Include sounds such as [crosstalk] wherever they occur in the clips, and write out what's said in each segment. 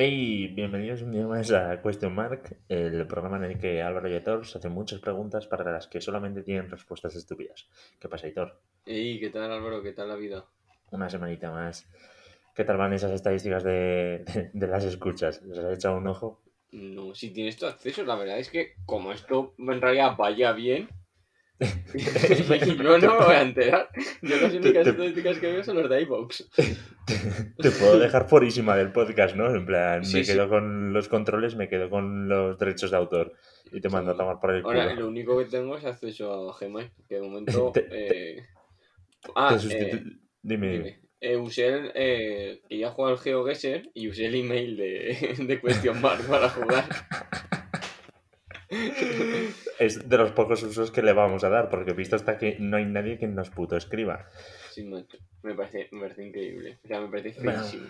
Hey, bienvenidos un día más a Question Mark, el programa en el que Álvaro y Aitor se hacen muchas preguntas para las que solamente tienen respuestas estúpidas. ¿Qué pasa, Aitor? Hey, ¿qué tal Álvaro? ¿Qué tal la vida? Una semanita más. ¿Qué tal van esas estadísticas de, de- de las escuchas? ¿Les has echado un ojo? No, si tienes tu acceso, la verdad es que como esto en realidad vaya bien, yo [laughs] no me voy a enterar. Yo las únicas te- estadísticas que veo son los de iVoox. [laughs] Te puedo dejar fuerísima del podcast, ¿no? En plan, Sí, me sí. quedo con los controles, me quedo con los derechos de autor y te mando a tomar por el culo. Ahora, lo único que tengo es acceso a Gmail, que de momento... [laughs] Te- eh, Ah, eh, Dime. Eh, usé el... Eh, jugar al GeoGuessr y usé el email de, de Question Mark para jugar. [laughs] Es de los pocos usos que le vamos a dar, porque visto hasta que no hay nadie que nos puto escriba. Sí, macho. Me parece, me parece increíble. O sea, me parece Bueno, feísimo.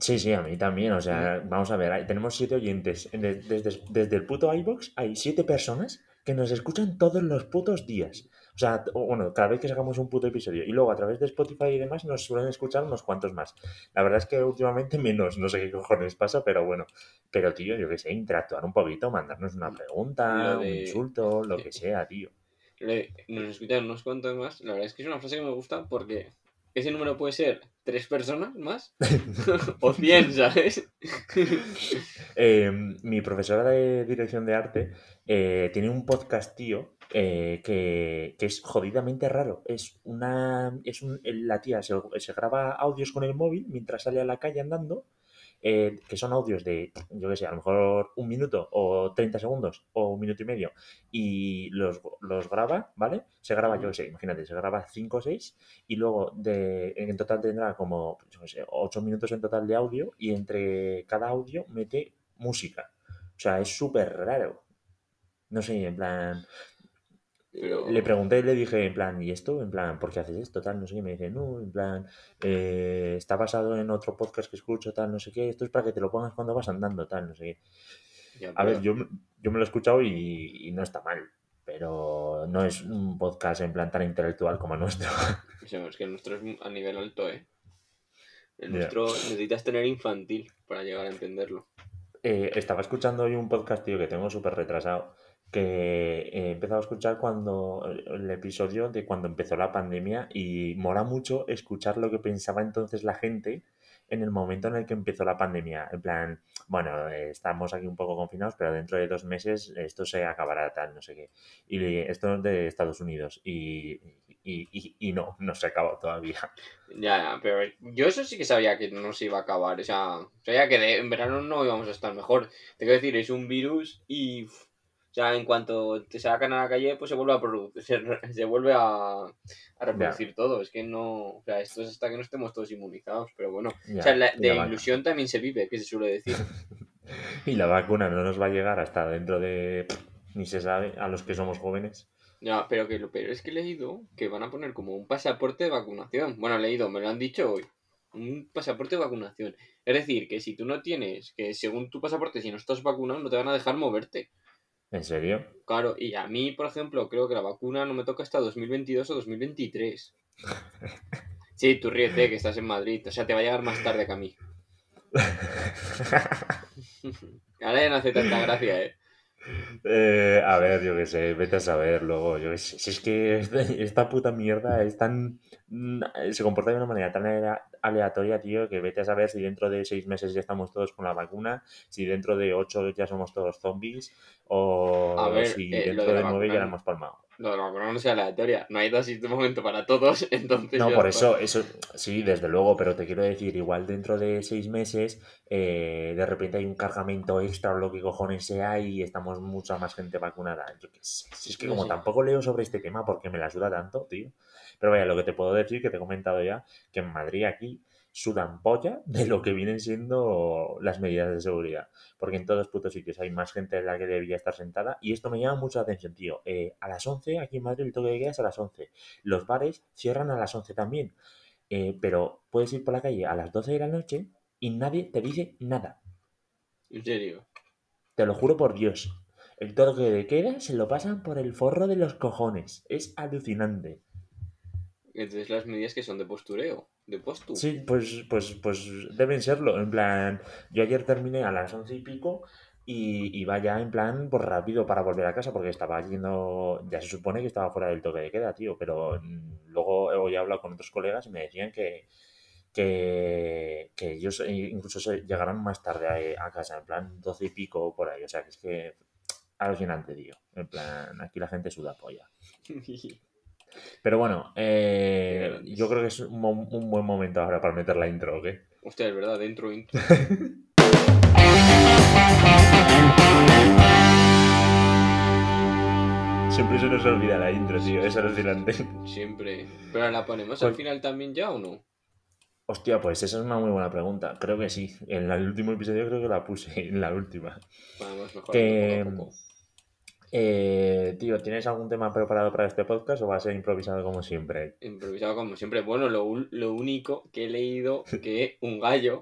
Sí, sí, a mí también. O sea, vamos a ver, tenemos siete oyentes. De- Desde, desde el puto iBox hay siete personas que nos escuchan todos los putos días. O sea, bueno, cada vez que sacamos un puto episodio. Y luego a través de Spotify y demás nos suelen escuchar unos cuantos más. La verdad es que últimamente [laughs] menos, no sé qué cojones pasa, pero bueno. Pero tío, yo qué sé, interactuar un poquito, mandarnos una pregunta, un insulto, lo que sea, tío. Le- nos escuchan unos cuantos más. La verdad es que es una frase que me gusta porque ese número puede ser tres personas más [laughs] o cien, ¿sabes? Eh, mi profesora de dirección de arte eh, tiene un podcast, tío, eh, que, que es jodidamente raro. Es una. Es un, la tía se, se graba audios con el móvil mientras sale a la calle andando. Eh, que son audios de, yo qué sé, a lo mejor un minuto o 30 segundos o un minuto y medio, y los, los graba, ¿vale? Se graba, yo qué sé, imagínate, se graba 5 o 6 y luego de, en total tendrá como, yo qué sé, 8 minutos en total de audio y entre cada audio mete música. O sea, es súper raro. No sé, en plan... Pero- Le pregunté y le dije, en plan, ¿y esto? En plan, ¿por qué haces esto? Tal, no sé qué. Me dice, no, en plan, eh, está basado en otro podcast que escucho, tal, no sé qué. Esto es para que te lo pongas cuando vas andando, tal, no sé qué. Ya, A ver, yo, me- yo me lo he escuchado y, y no está mal. Pero no es un podcast en plan tan intelectual como el nuestro. [laughs] es que el nuestro es a nivel alto, ¿eh? El nuestro necesitas tener infantil para llegar a entenderlo. Eh, estaba escuchando hoy un podcast, tío, que tengo súper retrasado, que he empezado a escuchar cuando el episodio de cuando empezó la pandemia y mola mucho escuchar lo que pensaba entonces la gente en el momento en el que empezó la pandemia. En plan, bueno, eh, estamos aquí un poco confinados, pero dentro de dos meses esto se acabará tal, no sé qué. Y esto es de Estados Unidos y, y, y- no, no se acabado todavía. Ya, ya, pero yo eso sí que sabía que no se iba a acabar. O sea, sabía que en verano no íbamos a estar mejor. Te quiero decir, es un virus y. o sea, en cuanto te sacan a la calle, pues se vuelve a producir, [laughs] se, vuelve a, a reproducir todo. Es que no. O sea, esto es hasta que no estemos todos inmunizados. Pero bueno. O sea, la- de la vaca- ilusión también se vive, que se suele decir. [laughs] Y la vacuna no nos va a llegar hasta dentro de... Ni se sabe, a los que somos jóvenes. Ya, pero que lo peor es que he leído que van a poner como un pasaporte de vacunación. Bueno, he leído, me lo han dicho hoy. Un pasaporte de vacunación. Es decir, que si tú no tienes, que según tu pasaporte, si no estás vacunado, no te van a dejar moverte. ¿En serio? Claro, y a mí, por ejemplo, creo que la vacuna no me toca hasta 2022 o 2023. [laughs] Sí, tú ríete, que estás en Madrid. O sea, te va a llegar más tarde que a mí. [laughs] Ahora ya no hace tanta gracia, ¿eh? Eh, a ver, yo qué sé, vete a saber luego. Yo qué sé. Si es que esta, esta puta mierda es tan. mm, Se comporta de una manera tan aleatoria, tío, que vete a saber si dentro de seis meses ya estamos todos con la vacuna, si dentro de ocho ya somos todos zombies, o A ver, si eh, lo dentro de de nueve ya la hemos palmado. No, la vacuna no sea aleatoria. No hay dosis de momento para todos, [laughs] entonces. No, por eso, eso sí, desde luego, pero te quiero decir, igual dentro de seis meses, eh, de repente hay un cargamento extra o lo que cojones sea y estamos mucha más gente vacunada. Yo qué sé, si es que como tampoco leo sobre este tema porque me la suda tanto, tío. Pero vaya, lo que te puedo decir, que te he comentado ya, que en Madrid aquí sudan polla de lo que vienen siendo las medidas de seguridad. Porque en todos putos sitios hay más gente de la que debía estar sentada. Y esto me llama mucho la atención, tío. Eh, a las 11, aquí en Madrid el toque de queda es a las 11. Los bares cierran a las 11 también. Eh, pero puedes ir por la calle a las 12 de la noche y nadie te dice nada. En serio. Te lo juro por Dios. El toque de queda se lo pasan por el forro de los cojones. Es alucinante. Entonces las medidas que son de postureo. Después tú. Sí, pues, pues, pues deben serlo. En plan, yo ayer terminé a las once y pico y iba ya en plan, pues rápido para volver a casa porque estaba yendo, ya se supone que estaba fuera del toque de queda, tío, pero mm, luego hoy he hablado con otros colegas y me decían que, que, que ellos incluso se llegarán más tarde a, a casa, en plan doce y pico por ahí, o sea, que es que alucinante, tío. En plan, aquí la gente suda polla. [laughs] Pero bueno, eh, yo creo que es un, buen momento ahora para meter la intro, ¿ok? Hostia, es verdad, dentro, intro. [laughs] Siempre se nos olvida la intro, tío, es alucinante. Siempre. Pero la ponemos al final también ya o no? Hostia, pues esa es una muy buena pregunta. Creo que sí. En el último episodio creo que la puse, en la última. Vamos mejorando Que, poco. Eh, tío, ¿tienes algún tema preparado para este podcast o va a ser improvisado como siempre? Improvisado como siempre. Bueno, lo, lo único que he leído que un gallo.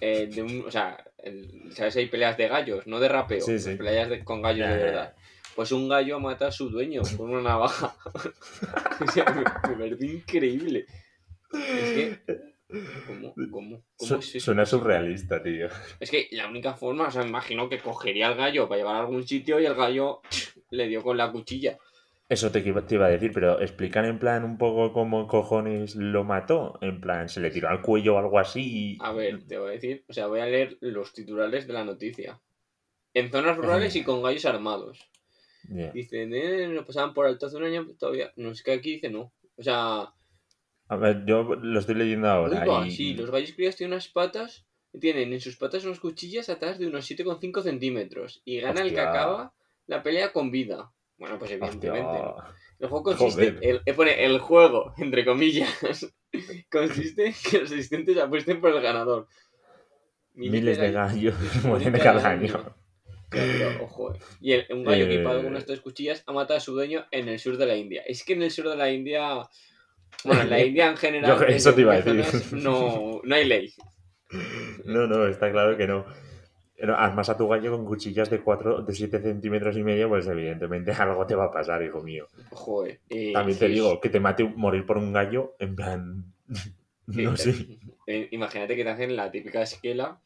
eh, de un, o sea, el- ¿sabes? Hay peleas de gallos, no de rapeo. Sí, sí. Peleas de- con gallos de verdad. Pues un gallo mata a su dueño con una navaja. [laughs] o sea, me, me parece increíble. Es que. ¿Cómo? ¿Cómo? ¿Cómo es suena surrealista, tío. Es que la única forma, o sea, me imagino que cogería al gallo para llevar a algún sitio y el gallo le dio con la cuchilla. Eso te, iba- te iba a decir, pero explican en plan un poco cómo cojones lo mató. En plan, se le tiró al cuello o algo así. A ver, te voy a decir, o sea, voy a leer los titulares de la noticia. En zonas rurales y [laughs] con gallos armados. Dicen, eh, lo pasaban por alto hace un año, todavía. No, es que aquí dice no. O sea, A ver, yo lo estoy leyendo ahora. uy, va, y- sí, los gallos crías tienen unas patas, tienen en sus patas unas cuchillas atadas de unos 7,5 centímetros. Y gana el que acaba la pelea con vida. Bueno, pues evidentemente. ¿no? El juego consiste, el, eh, pone el juego, entre comillas, [laughs] consiste en que los asistentes apuesten por el ganador. Miles de gallos [laughs] mueren cada año. Claro, ojo, eh. Y el- un gallo Eh. equipado con unas tres cuchillas ha matado a su dueño en el sur de la India. Es que en el sur de la India. Bueno, en [laughs] la India en general. Yo- eso te iba a decir. No, no hay ley. No, no, está claro que no. Armas a tu gallo con cuchillas de 4, de 7 centímetros y medio, pues evidentemente [laughs] algo te va a pasar, hijo mío. Ojo, eh. Eh, También te sí, digo, que te mate morir por un gallo, en plan. [laughs] No eh, sé. eh, imagínate que te hacen la típica esquela.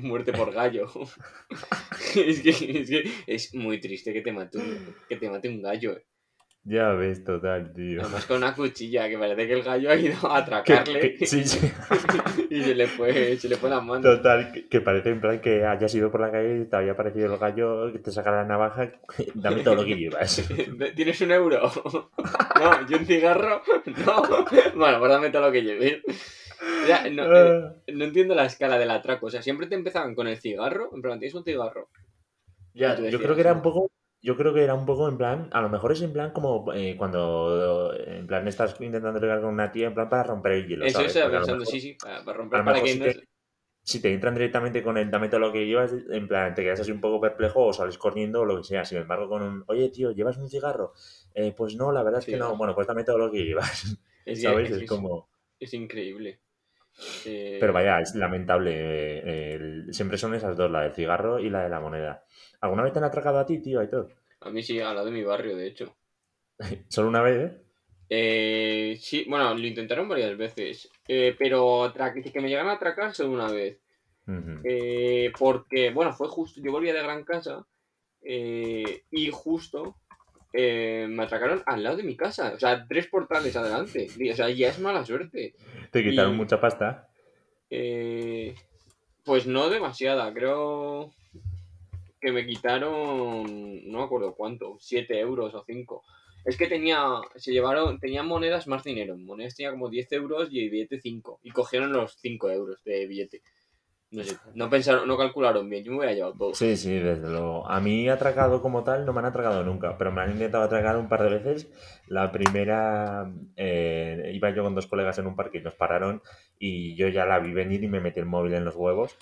muerte por gallo. es, que, es que es muy triste que te mate un, que te mate un gallo. Ya ves, total, tío. Además con una cuchilla, que parece que el gallo ha ido a atracarle que- sí, sí. [laughs] y se le fue, se le fue la mano. Total, que, que parece en plan que hayas ido por la calle y te había parecido el gallo, que te saca la navaja, [laughs] dame todo lo que llevas. [laughs] ¿Tienes un euro? No, ¿y un cigarro? No. Bueno, pues dame todo lo que lleves. Ya, no, eh, Ah, no entiendo la escala del atraco. O sea, siempre te empezaban con el cigarro. En plan, tienes un cigarro. ya, yo creo que era un poco, yo creo que era un poco en plan, a lo mejor es en plan como eh, cuando en plan estás intentando ligar con una tía en plan para romper el hielo, Eso ¿sabes? estaba Porque a lo pensando, mejor- sí, sí, para, romper, para que no si te entran directamente con el dame todo lo que llevas, en plan, te quedas así un poco perplejo o sales corriendo o lo que sea. Sin embargo, con un, oye, tío, ¿llevas un cigarro? Eh, pues no, la verdad es que no. Bueno, pues dame todo lo que llevas, es, [laughs] ¿sabes? es- Es es- como... es increíble. Eh, Pero vaya, es lamentable. eh, el- Siempre son esas dos, la del cigarro y la de la moneda. ¿Alguna vez te han atracado a ti, tío, y todo? A mí sí, al lado de mi barrio, de hecho. [laughs] Solo una vez, ¿eh? Eh, sí, bueno, lo intentaron varias veces. eh, pero que me llegaron a atracar solo una vez. Eh, porque, bueno, fue justo, yo volvía de Gran Casa y justo eh, me atracaron al lado de mi casa. O sea, tres portales adelante. O sea, ya es mala suerte. Te quitaron y- mucha pasta. Eh, pues no demasiada, creo que me quitaron, no me acuerdo cuánto, 7 euros o 5. Es que tenía, se llevaron, tenían monedas más dinero. Monedas tenía como 10 euros y el billete 5. Y cogieron los 5 euros de billete. No sé, no pensaron, no calcularon bien, yo me hubiera llevado todo. Sí, sí, desde luego. A mí atracado como tal no me han atracado nunca, pero me han intentado atracar un par de veces. La primera, eh, iba yo con dos colegas en un parque y nos pararon y yo ya la vi venir y me metí el móvil en los huevos.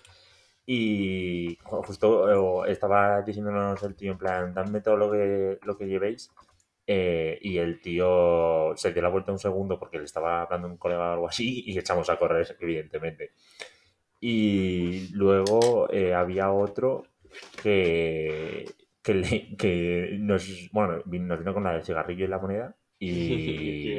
Y ju- justo eh, estaba diciéndonos el tío en plan, dame todo lo que, lo que llevéis. Eh, y el tío se dio la vuelta un segundo porque le estaba hablando un colega o algo así y echamos a correr, evidentemente. Y luego eh, había otro que, que, le- que nos, bueno, nos vino con la del cigarrillo y la moneda. Y,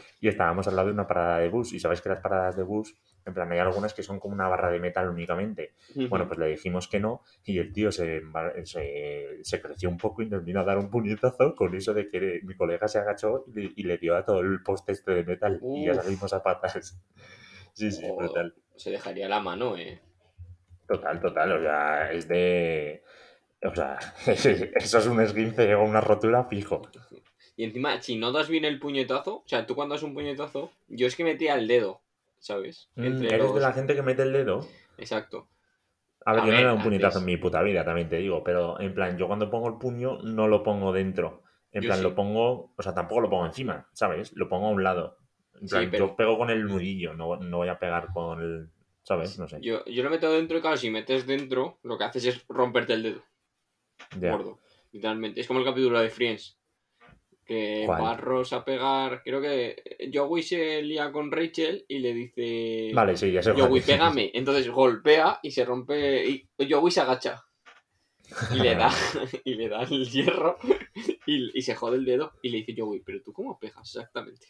[laughs] y estábamos al lado de una parada de bus. Y sabéis que las paradas de bus, en plan, hay algunas que son como una barra de metal únicamente. Bueno, pues le dijimos que no y el tío se, se, se creció un poco y nos vino a dar un puñetazo con eso de que mi colega se agachó y le, y le dio a todo el poste este de metal y ya salimos a patas. [laughs] Sí, sí, O- brutal. Se dejaría la mano, eh. Total, total. O sea, es de... O sea, [laughs] eso es un esguince o una rotura fijo. Y encima, si no das bien el puñetazo, o sea, tú cuando das un puñetazo, yo es que metía el dedo, ¿sabes? Mm, ¿Eres de la gente que mete el dedo? Exacto. A ver, A yo no ver, le doy un puñetazo antes- en mi puta vida, también te digo, pero en plan, yo cuando pongo el puño no lo pongo dentro. En Yo plan, sí. lo pongo, o sea, tampoco lo pongo encima, ¿sabes? Lo pongo a un lado. En Sí, plan, pero- yo pego con el nudillo, no, no voy a pegar con el, ¿sabes? No sé. Yo, yo lo meto dentro y claro, si metes dentro, lo que haces es romperte el dedo. Gordo. Literalmente. Es como el capítulo de Friends. Que ¿Cuál? va Ross a pegar. Creo que Joey se lía con Rachel y le dice. Vale, sí, ya sé. Joey, pégame. Entonces golpea y se rompe. Y Joey se agacha. [laughs] Y le da, y le da el hierro y, y se jode el dedo. Y le dice Joey, pero tú cómo pegas exactamente.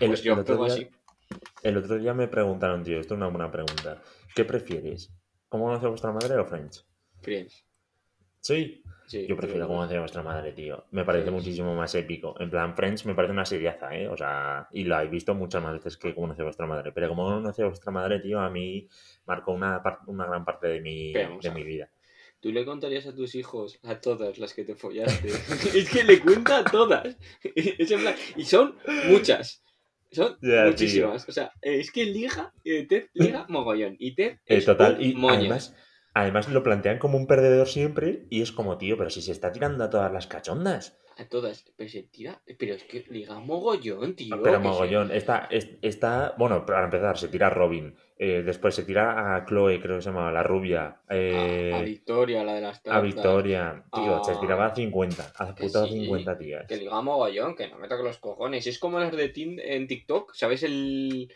El, Pues yo el otro día, así. el otro día me preguntaron, tío, esto es una buena pregunta. ¿Qué prefieres? ¿Cómo conoce vuestra madre o Friends? Friends. Sí, Sí, yo prefiero cómo conoce vuestra madre, tío. Me parece Sí. muchísimo más épico. En plan, Friends me parece una seriaza, ¿eh? O sea, y la he visto muchas más veces que cómo conoce vuestra madre. Pero como conoce vuestra madre, tío, a mí marcó una, una gran parte de mi, de a mi vida. ¿Tú le contarías a tus hijos, a todas las que te follaste? [laughs] [laughs] es que le cuenta a todas. [laughs] Es en plan- y son muchas. Son muchísimas. O sea, es que liga, eh, Ted liga mogollón. Y Ted Eh, es total, un y moño. además, además lo plantean como un perdedor siempre y es como, tío, pero si se está tirando a todas las cachondas. A todas. Pero se tira. Pero es que liga mogollón, tío. Pero mogollón, está, es- está, bueno, para empezar, se tira Robin, eh, después se tira a Chloe, creo que se llama, la rubia, eh, A, a Victoria, la de las a tartas. Victoria, tío, se a- tiraba a 50, a putas sí, 50 tías. Que liga mogollón, que no me toque los cojones. Es como las de Tin en TikTok, ¿sabes? El,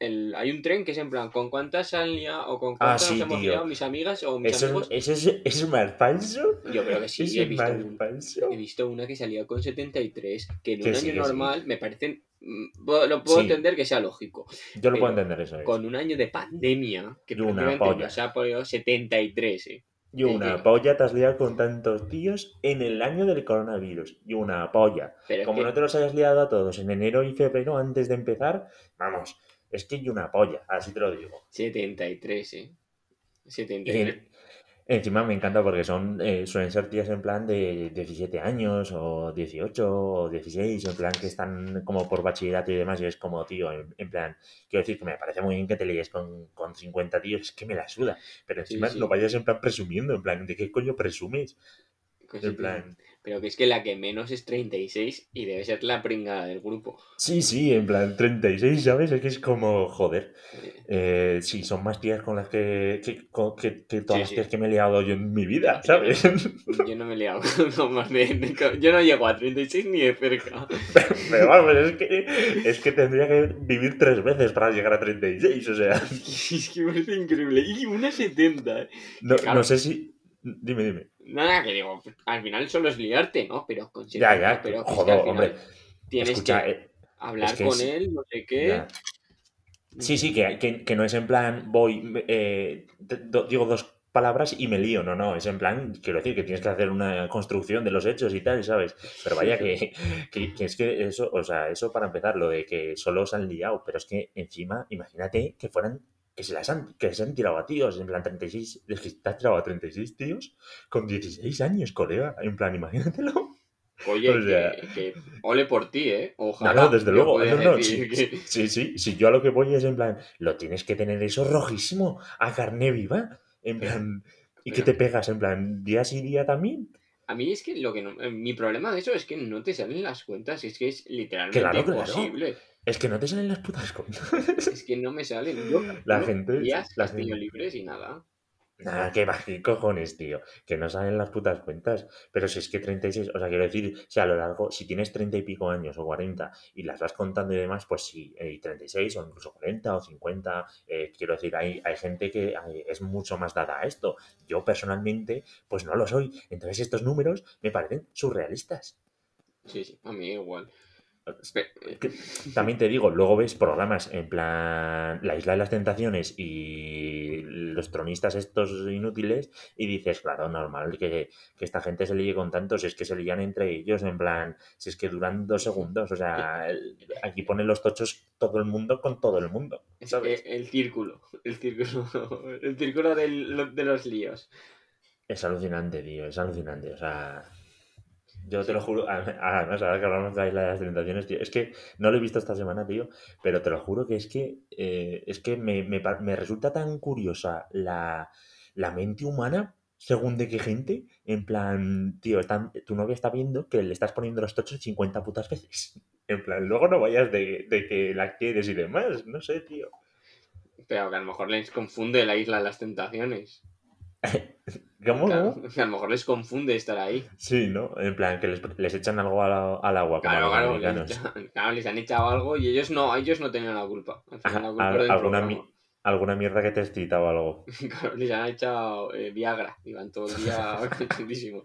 el, hay un tren que es en plan, ¿con cuántas han liado o con Ah, cuántas sí, nos hemos liado mis amigas o mis ¿Eso, amigos? es, eso, es, eso es más falso? Yo creo que sí, ¿Eso he visto, un- falso? he visto una que salía con 73, que en un sí, año sí. normal me parecen... mm, Lo puedo entender que sea lógico. Yo lo puedo entender eso. es. Con un año de pandemia, que prácticamente nos ha podido 73, eh. Y una polla te has liado con tantos tíos en el año del coronavirus. Y una polla. Pero Como que- no te los hayas liado a todos en enero y febrero antes de empezar, vamos, es que y una polla, así te lo digo. 73, eh. Y 73. en- encima me encanta porque son eh, suelen ser tías en plan de 17 años o 18 o 16, en plan que están como por bachillerato y demás, y es como, tío, en, en plan, quiero decir que me parece muy bien que te líes con, con 50 tíos, es que me la suda, pero Sí, encima sí. no vayas en plan presumiendo, en plan, ¿de qué coño presumes? En 70. plan, Pero que es que la que menos es 36 y debe ser la pringada del grupo. sí, sí, en plan 36, ¿sabes? Es que es como, joder. Eh, sí, son más tías con las que, que, con- que- que todas Sí, las sí. tías que me he liado yo en mi vida, ¿sabes? Yo no me he liado [laughs] con más de, de- Yo no llego a 36 ni de cerca. [laughs] Pero vamos, es que, es que tendría que vivir tres veces para llegar a 36, o sea. [laughs] Es que me parece increíble. Y una 70. eh. No, Claro. no sé si... Dime, dime. Nada, que digo, al final solo es liarte, ¿no? Pero con Ya, 70, ya, pero que es que joder, al final hombre. Tienes Escucha, que eh, hablar es que con es- él, no sé qué. ya. Sí, sí, que, que, que no es en plan, voy, eh, do- digo dos palabras y me lío, no, no, es en plan, quiero decir que tienes que hacer una construcción de los hechos y tal, ¿sabes? Pero vaya que, [laughs] que, que es que eso, o sea, eso para empezar, lo de que solo se han liado, pero es que encima, imagínate que fueran, que se las han, que se han tirado a tíos, en plan 36, [laughs] es que te has tirado a 36 tíos con 16 años, colega, en plan, imagínatelo. Oye, [laughs] O sea- que, que ole por ti, ¿eh? No, Ojalá. no, desde yo luego. No, no, sí, que- sí, sí, sí, yo a lo que voy es en plan, lo tienes que tener eso rojísimo, a carne viva, en Pero- plan, y pero- que te pegas, en plan, día sí día también. A mí es que lo que no, eh, mi problema de eso es que no te salen las cuentas, es que es literalmente Claro, claro. Es que no te salen las putas cuentas. [laughs] Es que no me salen. Yo, La gente- días la castillo gente- libres y nada. Nada, va, qué cojones, tío, que no salen las putas cuentas. Pero si es que 36, o sea, quiero decir, si a lo largo, si tienes 30 y pico años o 40 y las vas contando y demás, pues sí, eh, 36 o incluso 40 o 50, eh, quiero decir, hay, hay gente que es mucho más dada a esto. Yo personalmente, pues no lo soy. Entonces estos números me parecen surrealistas. Sí, sí, a mí igual. Que- También te digo, luego ves programas en plan La Isla de las Tentaciones y los tronistas estos inútiles y dices, claro, normal que, que esta gente se líe con tantos, es que se lían entre ellos, en plan, si es que duran dos segundos, o sea, el- aquí ponen los tochos todo el mundo con todo el mundo, Es ¿sabes? el círculo, el círculo, [laughs] el círculo del- de los líos. Es alucinante, tío, es alucinante, o sea... Yo te lo juro, además, ahora que hablamos de la Isla de las Tentaciones, tío, es que no lo he visto esta semana, tío, pero te lo juro que es que, eh, es que me, me me resulta tan curiosa la, la mente humana, según de qué gente, en plan, tío, están- tu novia está viendo que le estás poniendo los tochos 50 putas veces. [laughs] En plan, luego no vayas de, de que la quieres y demás, no sé, tío. Pero que a lo mejor les confunde la isla de las tentaciones. [laughs] ¿Cómo? Claro, a lo mejor les confunde estar ahí. Sí, ¿no? En plan, que les, les echan algo al, al agua, como Claro, a los claro, americanos. les, claro, les han echado algo y ellos no, ellos no tenían la culpa. La Al- alguna, mi- alguna mierda que te excita o algo. [laughs] Claro, les han echado eh, Viagra. Iban todo el día [laughs] contentísimos.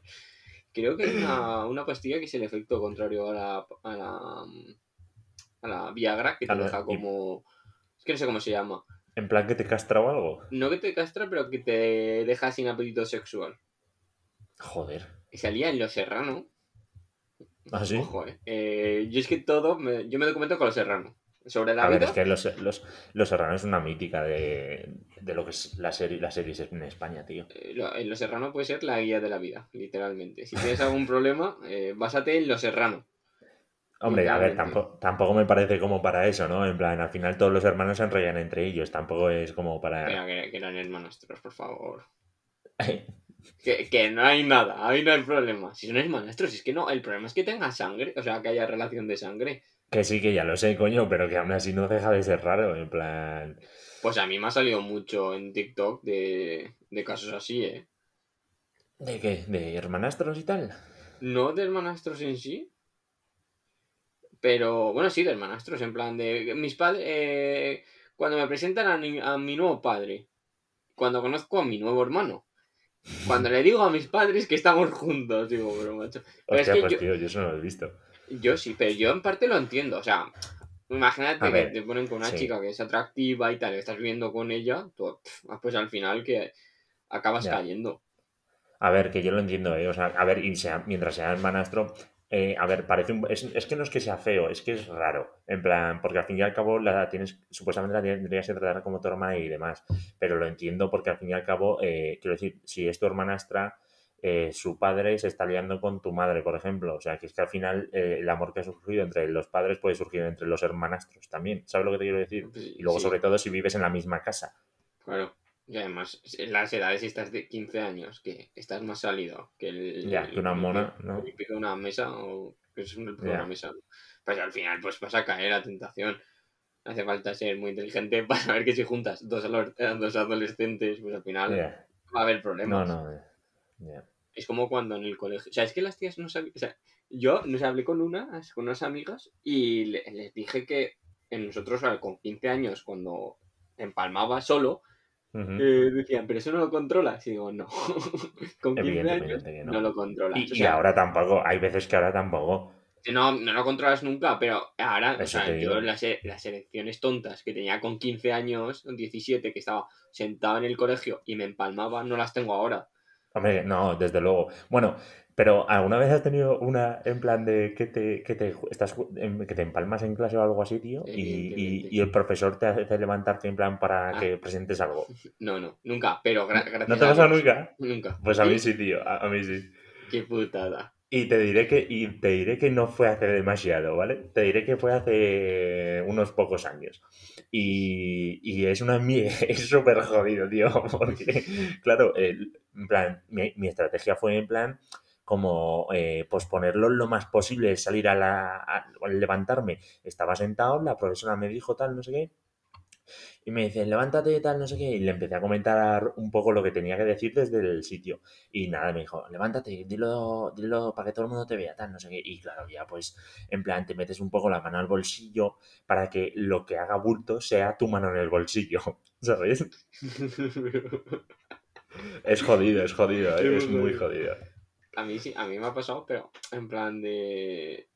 Creo que hay una, una pastilla que es el efecto contrario a la, a la, a la Viagra, que te A la- deja y- como... Es que no sé cómo se llama. En plan que te castra o algo. No que te castra, pero que te deja sin apetito sexual. Joder. Y salía en Los Serrano. ¿Ah, sí? Ojo, eh. Eh, yo es que todo, me- yo me documento con Los Serrano. Sobre la A ver, vida, es que Los, los, los Serranos es una mítica de, de lo que es la serie, las series en España, tío. eh, lo- en Los Serrano puede ser la guía de la vida, literalmente. Si tienes algún problema, eh, básate en Los Serrano. Hombre, a ver, tampoco, tampoco me parece como para eso, ¿no? En plan, al final todos los hermanos se enrollan entre ellos, tampoco es como para... que, que eran hermanastros, por favor. [laughs] Que, que no hay nada, ahí no hay problema. Si son hermanastros, es que no, el problema es que tenga sangre, o sea, que haya relación de sangre. Que sí, que ya lo sé, coño, pero que aún así no deja de ser raro, en plan... Pues a mí me ha salido mucho en TikTok de, de casos así, ¿eh? ¿De qué? ¿De hermanastros y tal? No de hermanastros en sí, pero bueno, sí, de hermanastros, en plan de mis padres, eh, cuando me presentan a, mi- a mi nuevo padre, cuando conozco a mi nuevo hermano, cuando le digo a mis padres que estamos juntos, digo, pero macho. Pero es Hostia, que pues yo- tío, yo eso no lo he visto. Yo sí, pero yo en parte lo entiendo. O sea, imagínate que te ponen con una sí. chica que es atractiva y tal, que estás viviendo con ella, tú, pf, pues al final que acabas Ya. cayendo. A ver, que yo lo entiendo, ¿eh? O sea, a ver, y sea, mientras sea hermanastro, eh, a ver, parece un... Es, es que no es que sea feo, es que es raro. En plan, porque al fin y al cabo la tienes, supuestamente la tendrías que tratar como tu hermana y demás. Pero lo entiendo porque al fin y al cabo, eh, quiero decir, si es tu hermanastra, eh, su padre se está liando con tu madre, por ejemplo. O sea, que es que al final eh, el amor que ha surgido entre los padres puede surgir entre los hermanastros también. ¿Sabes lo que te quiero decir? Y luego, sí, sobre todo, si vives en la misma casa. Claro. Y además, en las edades si estás de 15 años, que estás más salido que el. Ya, que una mona, el- ¿no? el de una mesa o que es un de una mesa. Pues al final, pues vas a caer a tentación. No hace falta ser muy inteligente [laughs] para saber que si juntas dos, eh, dos adolescentes, pues al final va a haber No, problemas. no. ya. Es como cuando en el colegio. O sea, es que las tías no sabían. O sea, yo nos hablé con unas, con unas amigas y le- les dije que en nosotros, con 15 años, cuando empalmaba solo, Eh, decían, pero eso no lo controlas. Y digo, no. [laughs] con 15 años no. no. lo controlas. Y, o y ahora tampoco, hay veces que ahora tampoco. no, no lo controlas nunca, pero ahora, o sea, yo las, e- las elecciones tontas que tenía con 15 años, 17, que estaba sentado en el colegio y me empalmaba, no las tengo ahora. Hombre, no, desde luego. Bueno, pero ¿alguna vez has tenido una en plan de que te, que te estás que te empalmas en clase o algo así, tío? Y, y- y el profesor te hace levantarte en plan para Ah. que presentes algo. [laughs] No, no, nunca, pero gra- gracias ¿No te pasa nunca? Nunca. Pues a mí [laughs] sí, tío, a, a mí sí. Qué putada. Y te diré que, y te diré que no fue hace demasiado, ¿vale? Te diré que fue hace unos pocos años. Y, y es una [laughs] es súper jodido, tío, porque, claro, el- en plan, mi, mi estrategia fue en plan como eh, posponerlo lo más posible, salir a la a- levantarme. Estaba sentado, la profesora me dijo tal, no sé qué, y me dice, levántate tal, no sé qué, y le empecé a comentar un poco lo que tenía que decir desde el sitio. Y nada, me dijo, levántate, dilo, dilo para que todo el mundo te vea, tal, no sé qué. Y claro, ya pues, en plan, te metes un poco la mano al bolsillo para que lo que haga bulto sea tu mano en el bolsillo, [laughs] ¿sabes? [laughs] Es jodido, es jodido, ¿eh? es muy jodido. A mí sí, a mí me ha pasado, pero en plan de.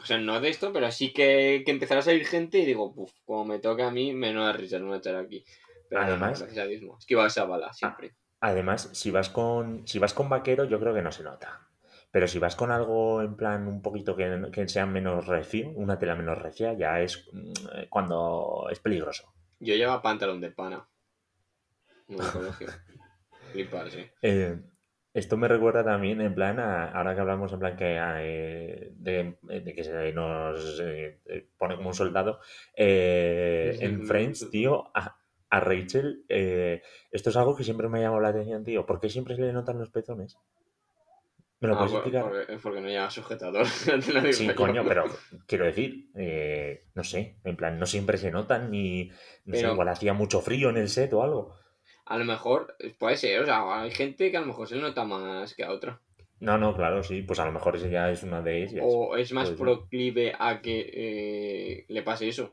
O sea, no de esto, pero sí que, que empezará a salir gente y digo, puf, como me toque a mí, menos da risa, no me echar aquí. Pero Además- a no. Es que iba a esa bala siempre. Además, si vas con si vas con vaquero, yo creo que no se nota. Pero si vas con algo en plan un poquito que, que sea menos recio, una tela menos recia, ya es mm, cuando es peligroso. Yo llevaba pantalón de pana. En el colegio. Flipar, sí. Eh, [laughs] esto me recuerda también, en plan, a- ahora que hablamos en plan que eh, de, de que se nos eh, eh, pone como un soldado, eh, en Friends, tío, a, a Rachel, eh, esto es algo que siempre me ha llamado la atención, tío. ¿Por qué siempre se le notan los pezones? ¿Me lo Ah, puedes por- explicar? porque, porque no lleva sujetador. [laughs] Sí, coño, pero quiero decir, eh, no sé, en plan, no siempre se notan ni, no sé, igual hacía mucho frío en el set o algo. A lo mejor, puede ser, o sea, hay gente que a lo mejor se nota más que a otra. No, no, claro, sí, pues a lo mejor ese ya es una de ellas. O es más proclive a que eh, le pase eso.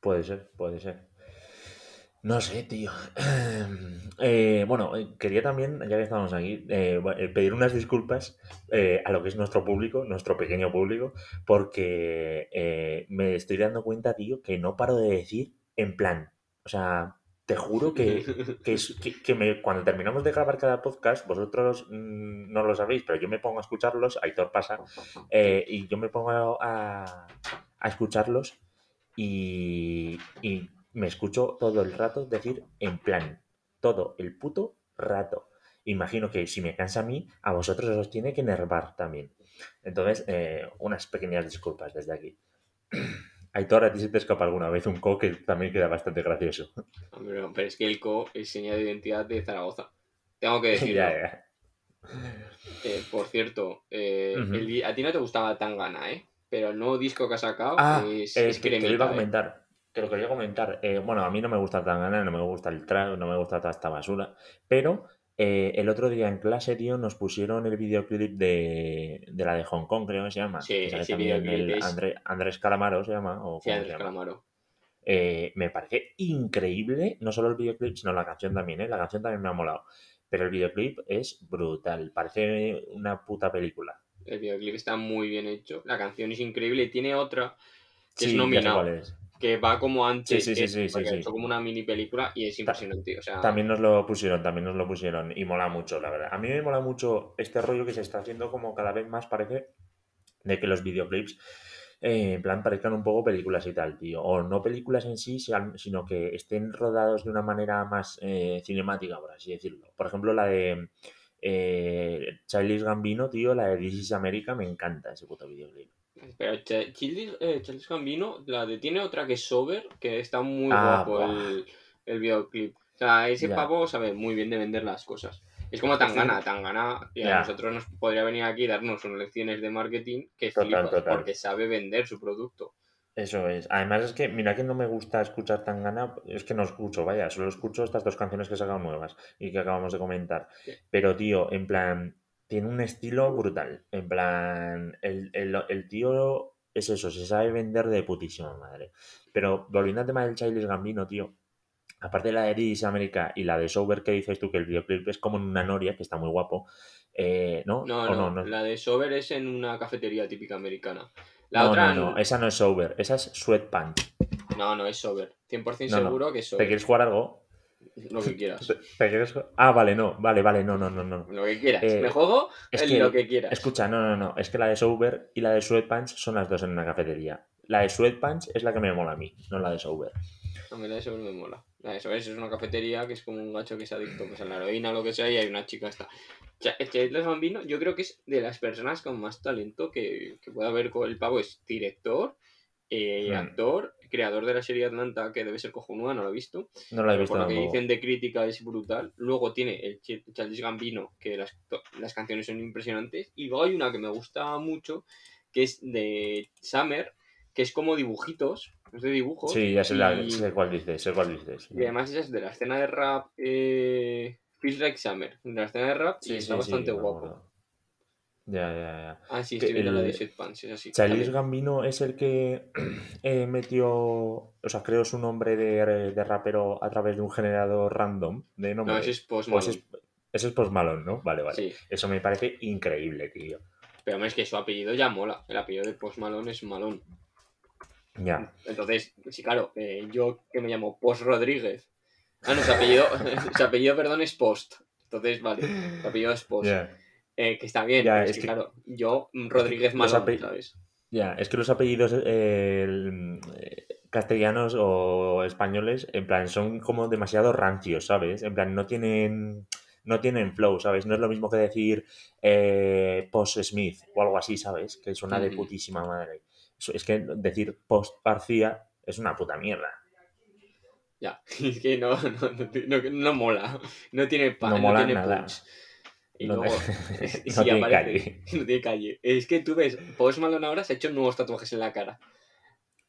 Puede ser, puede ser. No sé, tío. [clears throat] Eh, bueno, eh, quería también, ya que estamos aquí, eh, pedir unas disculpas eh, a lo que es nuestro público, nuestro pequeño público, porque me estoy dando cuenta, tío, que no paro de decir en plan. O sea, te juro que, [laughs] que, es- que- que me- cuando terminamos de grabar cada podcast, vosotros mm, no lo sabéis, pero yo me pongo a escucharlos, Aitor pasa, eh, y yo me pongo a, a escucharlos y, y me escucho todo el rato decir en plan, todo el puto rato. Imagino que si me cansa a mí, a vosotros os tiene que enervar también. Entonces, eh, unas pequeñas disculpas desde aquí. [clears throat] Aitor, a ti se te escapa alguna vez un co que también queda bastante gracioso. Hombre, no, pero es que el CO es señal de identidad de Zaragoza. Tengo que [laughs] decirlo. ya, ya. Eh, por cierto, eh, el a ti no te gustaba Tangana, ¿eh? Pero el nuevo disco que ha sacado Ah, es, eh, es te, te lo iba a ¿eh? comentar. Te lo quería comentar. Bueno, a mí no me gusta Tangana, no me gusta el trap, no me gusta toda esta basura. Pero eh, el otro día en clase, tío, nos pusieron el videoclip de, de la de Hong Kong, creo que se llama. Sí, que videoclip el es- André- Andrés Calamaro se llama. O Sí, Andrés. Calamaro. Eh, me parece increíble, no solo el videoclip, sino la canción también, ¿eh? La canción también me ha molado. Pero el videoclip es brutal, parece una puta película. El videoclip está muy bien hecho. La canción es increíble. Y tiene otra que Sí, es nominado. es. Que va como antes. Sí, sí, sí, sí, hecho como una mini película y es impresionante. O sea, También nos lo pusieron, también nos lo pusieron y mola mucho, la verdad. A mí me mola mucho este rollo que se está haciendo como cada vez más parece de que los videoclips eh, en plan parezcan un poco películas y tal, tío. O no películas en sí, sino que estén rodados de una manera más eh, cinemática, por así decirlo. Por ejemplo, la de eh, Childish Gambino, tío, la de This is America, me encanta ese puto videoclip. Pero Ch- Childish eh, Childish Gambino, la de, tiene otra que es Sober, que está muy Ah, guapo el, el videoclip. O sea, ese Ya. pavo sabe muy bien de vender las cosas. Es como Tangana, Tangana, y a Ya. nosotros nos podría venir aquí y darnos unas lecciones de marketing que Total, flipas, total. porque sabe vender su producto. Eso es. Además es que, mira que no me gusta escuchar Tangana, es que no escucho, vaya, solo escucho estas dos canciones que he sacado nuevas y que acabamos de comentar. Sí. Pero, tío, en plan, tiene un estilo brutal. En plan, el, el, el tío es eso, se sabe vender de putísima madre. Pero volviendo al tema del Childish Gambino, tío, aparte de la de This America y la de Sober que dices tú, que el videoclip es como en una noria, que está muy guapo, eh, ¿no? No, ¿O no, no? la de Sober es en una cafetería típica americana. La No, otra no, no, esa no es Sober, esa es Sweatpants. no, no es Sober. 100% No, no. seguro que es ¿Te Sober. quieres jugar algo? Lo que quieras. ¿Te- te quieres ju- Ah, vale, no, vale, vale, no, no, no, no. Lo que quieras. Eh, Me juego es que- lo que quieras. Escucha, no, no, no, es que la de Sober y la de Sweatpants son las dos en una cafetería. La de Sweatpants es la que me mola a mí, no la de Sober. A mí la de Sober me mola. La de Sober es una cafetería que es como un gacho que es adicto pues, a la heroína o lo que sea y hay una chica esta. Childish Gambino yo creo que es de las personas con más talento que, que puede haber con el pavo. Es director, eh, Hmm. actor, creador de la serie Atlanta que debe ser cojonuda, no lo he visto. No la he visto por lo que dicen de crítica es brutal. Luego tiene el Ch- Childish Gambino, que las, las canciones son impresionantes. Y luego hay una que me gusta mucho, que es de Summer, que es como dibujitos, es de dibujos. Sí, ya sé, la- y, sé cuál dices, sé cuál dices. y además esa es de la escena de rap eh, Feels Like Summer, de la escena de rap, y está sí, bastante sí, guapo. Ya, ya, ya. Ah, sí, estoy viendo la de el- Sweatpants, es así. También. Gambino es el que [clears throat] eh, metió, o sea, creó su nombre de, de rapero a través de un generador random de nombre. No, ese es Post Pues Malone. es- ese es Post Malone, ¿no? Vale, vale. Sí. Eso me parece increíble, tío. Pero es que su apellido ya mola. El apellido de Post Malone es Malone. Ya. Entonces, sí, claro, eh, yo que me llamo Post Rodríguez. Ah, no, su apellido, [laughs] su apellido, perdón, es Post. Entonces, vale, su apellido es Post. Ya. Eh, que está bien, Ya, pero es, es que, que- claro, yo, mm, Rodríguez Malone, ape- ¿sabes? Ya, es que los apellidos eh, eh, castellanos o españoles, en plan, son como demasiado rancios, ¿sabes? En plan, no tienen, no tienen flow, ¿sabes? No es lo mismo que decir eh, Post Smith o algo así, ¿sabes? Que suena de putísima madre. Es que decir Post García es una puta mierda. Ya, [laughs] es que no, no, no, no- mola. No tiene pa, No no, mola tiene nada. punch. Y No, luego, [laughs] no tiene aparece, calle. [laughs] No tiene calle. Es que tú ves, Post Malone ahora se ha hecho nuevos tatuajes en la cara.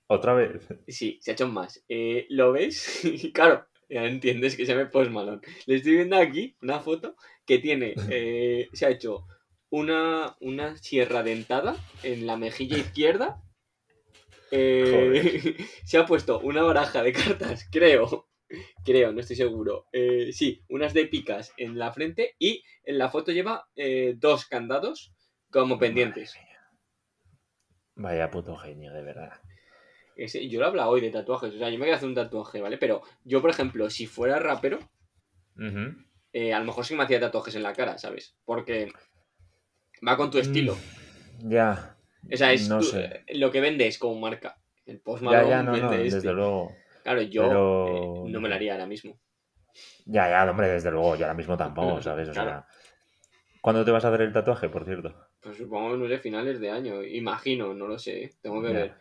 Otra vez. Sí, se ha hecho más. Eh, ¿Lo ves? [laughs] Claro, ya entiendes que se llama Post Malone. Le estoy viendo aquí una foto que tiene, eh, se ha hecho una, una sierra dentada en la mejilla izquierda. Eh, se ha puesto una baraja de cartas, creo. Creo, no estoy seguro. Eh, sí, unas de picas en la frente y en la foto lleva eh, dos candados como pendientes. Vaya puto genio, de verdad. Ese- yo lo he hablado hoy de tatuajes, o sea, yo me quiero hacer un tatuaje, ¿vale? Pero yo, por ejemplo, si fuera rapero, eh, a lo mejor sí me hacía tatuajes en la cara, ¿sabes? Porque va con tu estilo. Mm, Ya. O sea, es no tu- sé. lo que vende es como marca. El Post Ya, no, no, este. desde luego. Claro, yo pero- eh, no me lo haría ahora mismo. Ya, ya, hombre, desde luego, yo ahora mismo tampoco, [clears throat] ¿sabes? O sea. ¿cuándo te vas a hacer el tatuaje, por cierto? Pues supongo, no sé, finales de año. Imagino, no lo sé. Tengo que Ya. ver.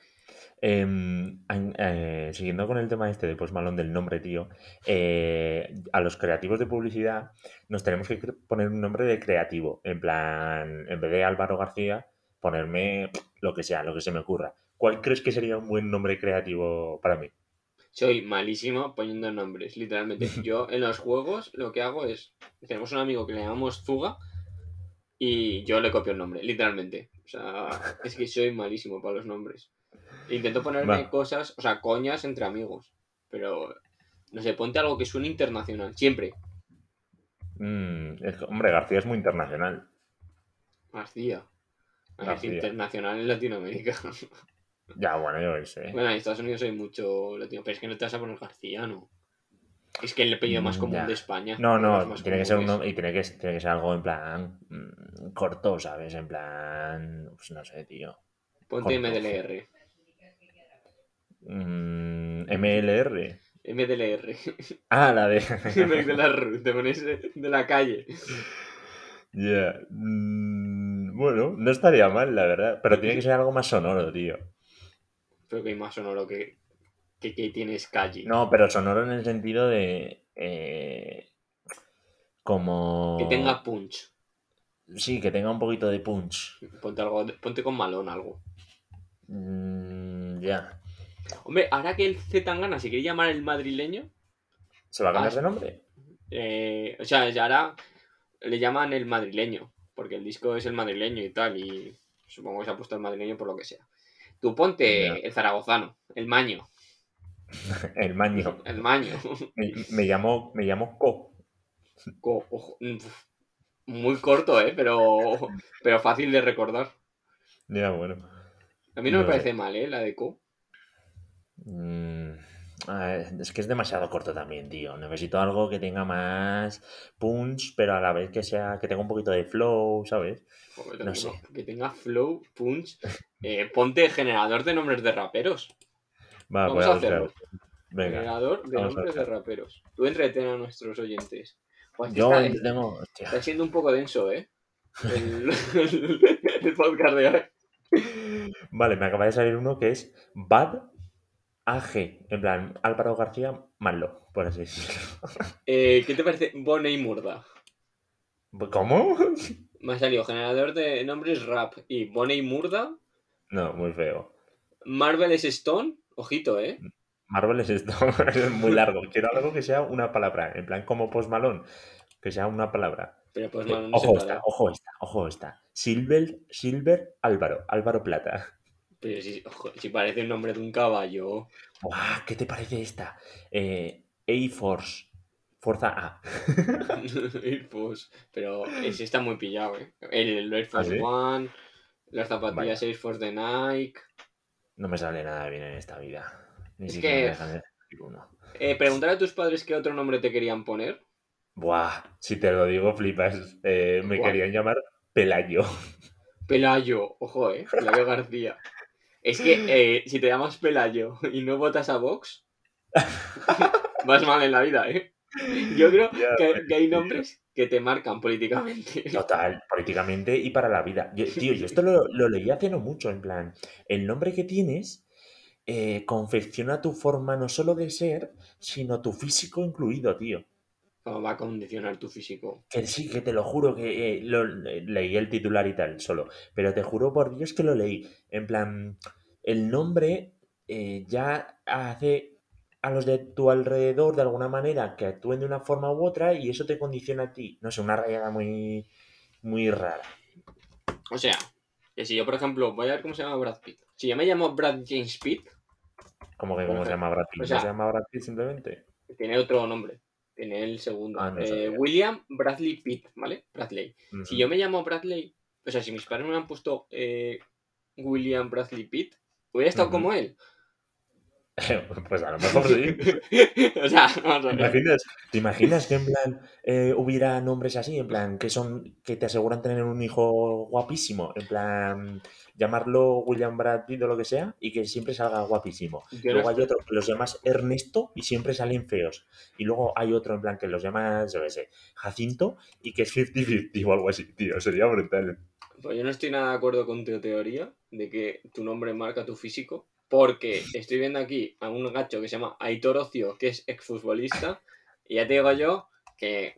Em, eh, siguiendo con el tema este de Post Malone del nombre, tío, eh, a los creativos de publicidad nos tenemos que poner un nombre de creativo. En plan, en vez de Álvaro García, ponerme lo que sea, lo que se me ocurra. ¿Cuál crees que sería un buen nombre creativo para mí? Soy malísimo poniendo nombres, literalmente. [laughs] Yo en los juegos lo que hago es. Tenemos un amigo que le llamamos Zuga y yo le copio el nombre, literalmente. O sea, es que soy malísimo para los nombres. Intento ponerme Va. cosas, o sea, coñas entre amigos. Pero, no sé, ponte algo que suene internacional, siempre. Mm, es hombre, García es muy internacional. García. Ah, Es García. internacional en Latinoamérica. [laughs] Ya, bueno, yo qué sé. bueno, en Estados Unidos hay mucho latino, pero es que no te vas a poner García, ¿no? Es que el apellido más Mm, común ya. de España. No, no, más tiene que ser uno y tiene que, tiene que ser algo en plan mm, corto, ¿sabes? En plan, pues no sé, tío. Ponte corto. MDLR. Mm, MLR. MDLR. Ah, la de. [laughs] de la ru- te pones de de la calle. Ya. Mm, bueno, no estaría mal, la verdad. Pero tiene que ser algo más sonoro, tío. Pero que hay más sonoro que, que, que tienes calle. No, pero sonoro en el sentido de. eh, como. Que tenga punch. Sí, que tenga un poquito de punch. Ponte algo, ponte con malón algo. Mm, ya. Hombre, ahora que el Z Tangana se quiere llamar el madrileño, ¿Se va a cambiar de nombre? eh, o sea, ya ahora le llaman el madrileño, porque el disco es el madrileño y tal, y supongo que se ha puesto el madrileño por lo que sea. Tú ponte Ya. el zaragozano, el maño, [laughs] El maño. el maño. Me, me llamo, me llamo Co. Co- ojo, mm, Muy corto, ¿eh? Pero, pero fácil de recordar. Ya, bueno. A mí no, me No parece mal, ¿eh? La de Co. Mm, ver, es que es demasiado corto también, tío. Necesito algo que tenga más punch, pero a la vez que sea, que tenga un poquito de flow, ¿sabes? Joder, No sé. Que tenga flow, punch. Eh, ponte generador de nombres de raperos. Va, Vamos voy a a hacerlo. Venga. Generador de vamos nombres de raperos. Tú entreten a nuestros oyentes. Pues Yo está, tengo. hostia. está siendo un poco denso, ¿eh? El, [laughs] el podcast de hoy. Vale, me acaba de salir uno que es Bad AG. En plan, Álvaro García Malo, por así decirlo. Eh, ¿Qué te parece Bonnie y Murda? ¿Cómo? Me ha salido generador de nombres rap y Bonnie y Murda. No, muy feo. Marvel es Stone. Ojito, ¿eh? Marvel es esto, [laughs] es muy largo. Quiero algo que sea una palabra, en plan como Post Malone, que sea una palabra. Pero pues Eh, no, no se ojo para. esta, ojo esta, ojo esta. Silver, Silver Álvaro, Álvaro Plata. Pero si, ojo, si parece el nombre de un caballo. Buah, ¿qué te parece esta? Eh, A-Force, Fuerza A. [laughs] Air Force. Pero ese está muy pillado, ¿eh? El, Air Force ¿Ah, sí? One. Las zapatillas Air Force de Nike. No me sale nada bien en esta vida. Ni Es siquiera que- me dejan uno. Eh, preguntar a tus padres qué otro nombre te querían poner. Buah, si te lo digo, flipas. Eh, me Buah. querían llamar Pelayo. [laughs] Pelayo, ojo, eh. Pelayo García. Es que eh, si te llamas Pelayo y no votas a Vox, [laughs] vas mal en la vida, eh. Yo creo que, que hay nombres que te marcan políticamente. Total, políticamente y para la vida. Yo- tío, yo esto lo, lo leí hace no mucho, en plan, el nombre que tienes eh, confecciona tu forma no solo de ser, sino tu físico incluido, tío. ¿Cómo va a condicionar tu físico? Que sí, que te lo juro que eh, lo, leí el titular y tal, solo. Pero te juro por Dios que lo leí. En plan, el nombre eh, ya hace a los de tu alrededor de alguna manera que actúen de una forma u otra y eso te condiciona a ti. No sé, una rayada muy, muy rara. O sea, que si yo, por ejemplo, voy a ver cómo se llama Brad Pitt. Si yo me llamo Brad James Pitt, Como que, ¿cómo se llama Brad Pitt? O ¿No sea- se llama Brad Pitt simplemente? tiene otro nombre. Tiene el segundo. Ah, no Eh. William Bradley Pitt, ¿vale? Bradley. Si yo me llamo Bradley, o sea, si mis padres me hubieran puesto eh, William Bradley Pitt, hubiera estado Ujú. como él. [laughs] pues a lo mejor sí. [laughs] o sea, vamos a ¿Te ver. imaginas, ¿Te imaginas que en plan eh, hubiera nombres así? En plan, que son que te aseguran tener un hijo guapísimo. En plan, llamarlo William Brad Pitt o lo que sea y que siempre salga guapísimo. Luego hay otro que los llamas Ernesto y siempre salen feos. Y luego hay otro en plan que los llamas, yo qué sé, Jacinto y que es 50-50 o algo así, tío. Sería brutal. pues yo no estoy nada de acuerdo con tu teoría de que tu nombre marca tu físico. Porque estoy viendo aquí a un gacho que se llama Aitor Ocio, que es exfutbolista. Y ya te digo yo que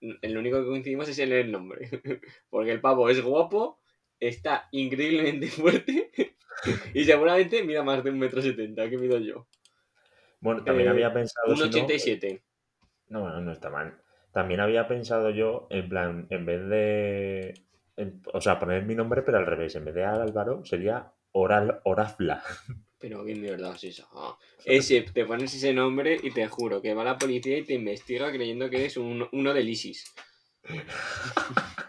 el único que coincidimos es en el nombre. [laughs] Porque el pavo es guapo, está increíblemente fuerte [laughs] y seguramente mide más de un metro setenta que mido yo. Bueno, también Eh, había pensado... Un si no, 87. No, bueno, no está mal. También había pensado yo, en plan, en vez de. en- o sea, poner mi nombre, pero al revés. En vez de Álvaro, sería Oral Orafla. Pero qué mierda es esa. Ah, Ese, te pones ese nombre y te juro que va la policía y te investiga creyendo que eres un- uno del ISIS. [laughs]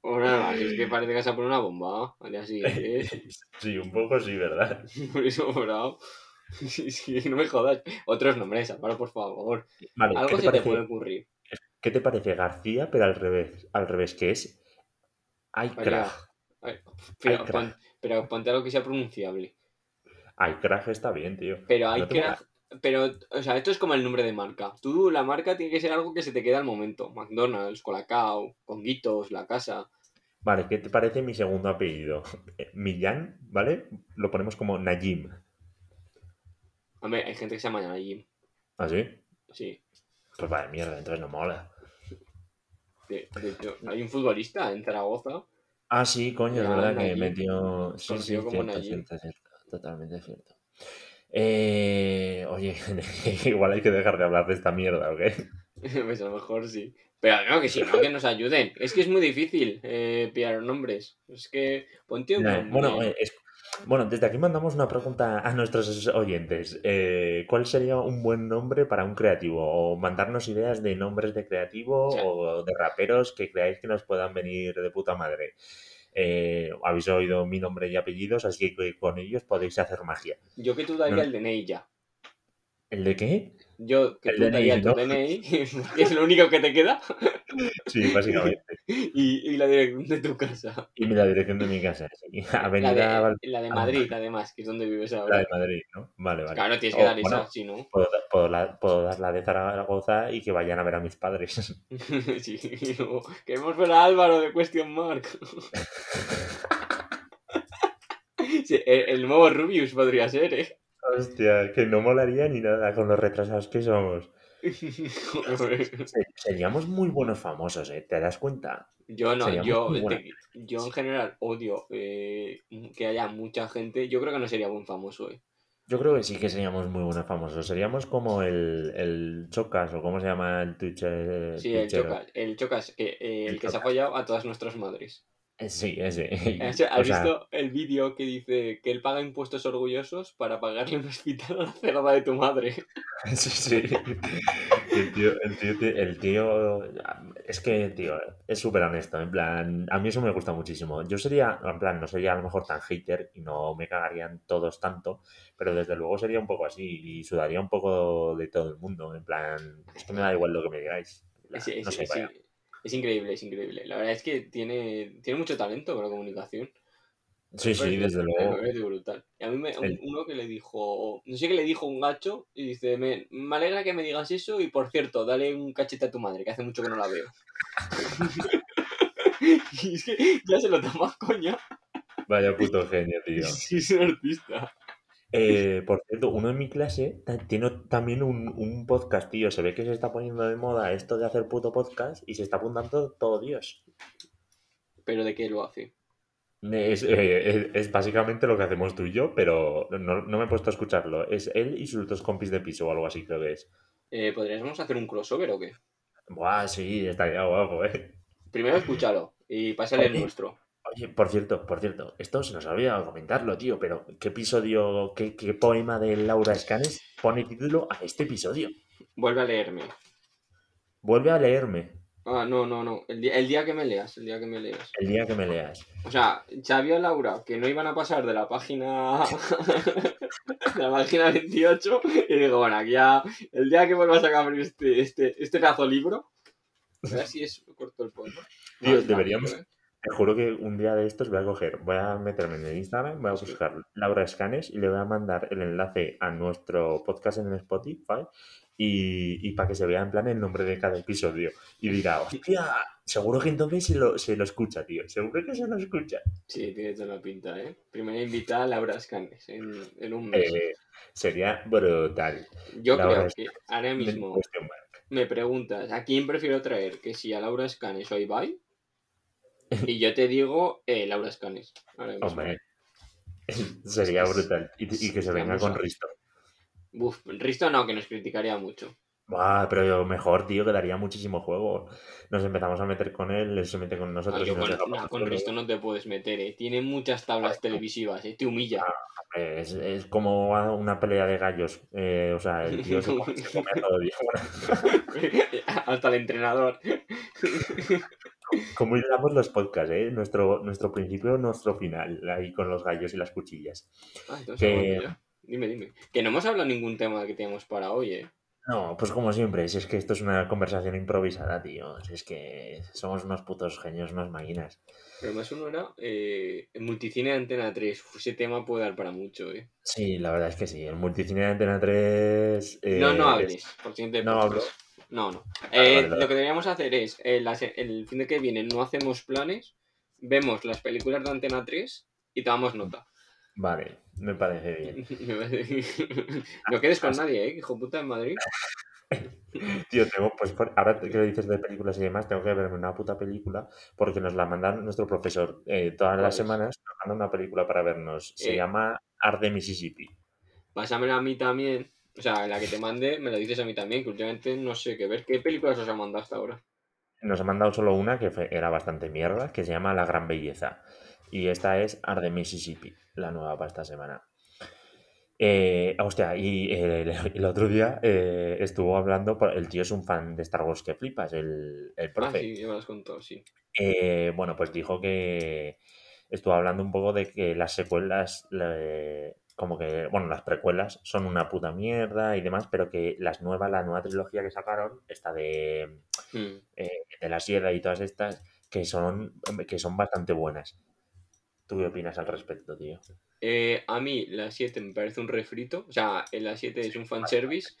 O nada más, es que parece que vas a poner una bomba al día siguiente. [laughs] Sí, un poco sí, ¿verdad? [laughs] Por eso, bravo. Sí, sí, no me jodas. Otros nombres, Álvaro, por favor. Vale, ¿qué Algo te, se te parece, puede ocurrir. qué te parece García, pero al revés? Al revés, que es. Ay. Ay, Pero, pero ponte algo que sea pronunciable. Crack está bien, tío. Pero No mola. Pero, o sea, esto es como el nombre de marca. Tú, la marca tiene que ser algo que se te queda al momento. McDonald's, Colacao, Conguitos, La Casa. Vale, ¿qué te parece mi segundo apellido? [laughs] Eh, Millán, ¿vale? Lo ponemos como Najim. Hombre, hay gente que se llama Najim. ¿Así? Sí. Pues vale, mierda, entonces no mola. De, de hecho, hay un futbolista en Zaragoza. Ah, sí, coño, es verdad que metió. Sí, sí, cierto, cierto, cierto. Totalmente cierto. Eh, oye, [laughs] igual hay que dejar de hablar de esta mierda, ¿ok? [laughs] pues a lo mejor sí. Pero no, que si no, que nos ayuden. Es que es muy difícil eh, pillar nombres. Es que ponte un Nah, bueno, eh, es- bueno, desde aquí mandamos una pregunta a nuestros oyentes. Eh, ¿Cuál sería un buen nombre para un creativo? O mandarnos ideas de nombres de creativo Sí. o de raperos que creáis que nos puedan venir de puta madre. Eh, habéis oído mi nombre y apellidos, así que con ellos podéis hacer magia. Yo que tú daría No. el DNI ya. ¿El de qué? Yo que El tú DNI, daría tu ¿no? DNI, que [laughs] es lo único que te queda, Sí, básicamente. [laughs] y, y la dirección de tu casa. Y la dirección de mi casa. sí. [laughs] La Avenida de, Val- la de Ah. Madrid, además, que es donde vives la ahora. de Madrid, ¿no? Vale, vale. Claro, tienes que O, dar bueno, esa, si no. puedo, puedo la- puedo dar la de Zaragoza y que vayan a ver a mis padres. sí, luego, queremos ver a Álvaro de Question Mark. Sí, el, el nuevo Rubius podría ser, ¿eh? Hostia, que no molaría ni nada con los retrasados que somos. [laughs] Seríamos muy buenos famosos, ¿eh? ¿Te das cuenta? Yo no, Seríamos yo, te- yo en general odio eh, que haya mucha gente. Yo creo que no sería buen famoso, ¿eh? Yo creo que sí que seríamos muy buenos famosos. Seríamos como el, el Chocas o cómo se llama el Twitch. eh, Sí, el. Chocas, el Chocas, que, eh, el, El que se ha follado a todas nuestras madres. Eh, Sí, ese. [laughs] O sea, ¿Has O sea, visto el vídeo que dice que él paga impuestos orgullosos para pagarle un hospital a la cerda de tu madre? [laughs] Sí, sí. El tío, el tío, el tío- es que, tío, es súper honesto. En plan, a mí eso me gusta muchísimo. Yo sería, en plan, no sería a lo mejor tan hater y no me cagarían todos tanto, pero desde luego sería un poco así y sudaría un poco de todo el mundo. En plan, es que me da igual lo que me digáis. Plan, Es, es- no sé, vaya. Es increíble, es increíble. La verdad es que tiene, tiene mucho talento con la comunicación. Sí, sí, desde luego. parece brutal. Y a mí me, un- uno que le dijo, no sé qué le dijo un gacho y dice, me, me alegra que me digas eso y por cierto, dale un cachete a tu madre, que hace mucho que no la veo. [laughs] y es que ya se lo toma coña. Vaya puto genio, tío. Sí, es un artista. Eh, por cierto, uno en mi clase tiene también un, un podcast, tío. Se ve que se está poniendo de moda esto de hacer puto podcast y se está apuntando todo Dios. Pero ¿de qué lo hace? Es, eh, es- es básicamente lo que hacemos tú y yo, pero no, no me he puesto a escucharlo. Es él y sus dos compis de piso o algo así, creo que es. Eh, ¿Podríamos hacer un crossover o qué? Buah, sí, estaría guapo, eh. Primero escúchalo y pásale el nuestro. Oye, por cierto, por cierto, esto se nos ha olvidado comentarlo, tío, pero ¿qué episodio, qué, qué poema de Laura Escanes pone título a este episodio? Vuelve a leerme. Vuelve a leerme Ah, no, no, no. El día, el día que me leas, el día que me leas. el día que me leas. O sea, Xavi o Laura, que no iban a pasar de la página. [laughs] de la página 28. Y digo, bueno, aquí ya. El día que vuelvas a acabar este, este, este libro. A ver si es corto el poema. Tío, deberíamos-. Te juro que un día de estos voy a coger, voy a meterme en el Instagram, voy a buscar Laura Escanes y le voy a mandar el enlace a nuestro podcast en Spotify y, y para que se vea en plan el nombre de cada episodio. Y dirá, hostia, seguro que entonces se lo, se lo escucha, tío. Seguro que se lo escucha. Sí, tiene toda la pinta, ¿eh? Primera invitada a Laura Scanes en, en un mes. Eh, sería brutal. Yo Laura creo que ahora mismo me preguntas a quién prefiero traer, que si a Laura Scanes o a Ibai. [laughs] Y yo te digo eh, Laura Scanes. Hombre, sería brutal. Y, y que se venga con Risto. Uf, Risto no, que nos criticaría mucho. Pero mejor, tío, que daría muchísimo juego. Nos empezamos a meter con él, él se mete con Ah, nosotros. yo y nos con. Risto no te puedes meter, eh. Tiene muchas tablas televisivas, eh. Te humilla. Hombre, Es, es como una pelea de gallos. eh, o sea, el [laughs] tío se come, se come a todo. [laughs] Hasta el entrenador. Como hilamos los podcasts, ¿eh? Nuestro, nuestro principio, nuestro final, ahí con los gallos y las cuchillas. Ah, entonces, Que-. Dime, dime. Que no hemos hablado ningún tema que teníamos para hoy, eh. No, pues como siempre, si es que esto es una conversación improvisada, tío. Si es que somos unos putos genios, unas máquinas. Pero más uno era eh, el multicine de Antena 3. Uf, ese tema puede dar para mucho, eh. Sí, la verdad es que sí. El multicine de Antena 3. eh, no, no es- hables. Por siguiente No hablo. No, no. Vale, Eh, vale, vale. Lo que deberíamos hacer es, eh, la se- el fin de que viene no hacemos planes, vemos las películas de Antena 3 y tomamos nota. Vale, [laughs] me parece bien. no quedes con nadie, ¿eh? Hijo puta en Madrid. [laughs] Tío, tengo, pues por- ahora que dices de películas y demás, tengo que verme una puta película porque nos la mandan nuestro profesor. eh, todas ¿Cuál las es? semanas nos manda una película para vernos. Se Eh. llama Art de Mississippi. Pásamela a mí también. O sea, la que te mande, me lo dices a mí también, que últimamente no sé qué ver. ¿Qué películas os ha mandado hasta ahora? Nos ha mandado solo una que fue- era bastante mierda, que se llama La Gran Belleza. Y esta es Art de Mississippi, la nueva para esta semana. Eh, hostia, y el, [laughs] el otro día eh, estuvo hablando, el tío es un fan de Star Wars que flipas, el, el Ah, profe. sí, ya me lo has contado, sí. Eh, bueno, pues dijo que estuvo hablando un poco de que las secuelas, le- como que, bueno, las precuelas son una puta mierda y demás, pero que las nuevas, la nueva trilogía que sacaron, esta de, Mm. eh, de la Sierra y todas estas, que son, que son bastante buenas. ¿Tú qué opinas al respecto, tío? Eh, a mí la 7 me parece un refrito. O sea, la 7 es un fanservice.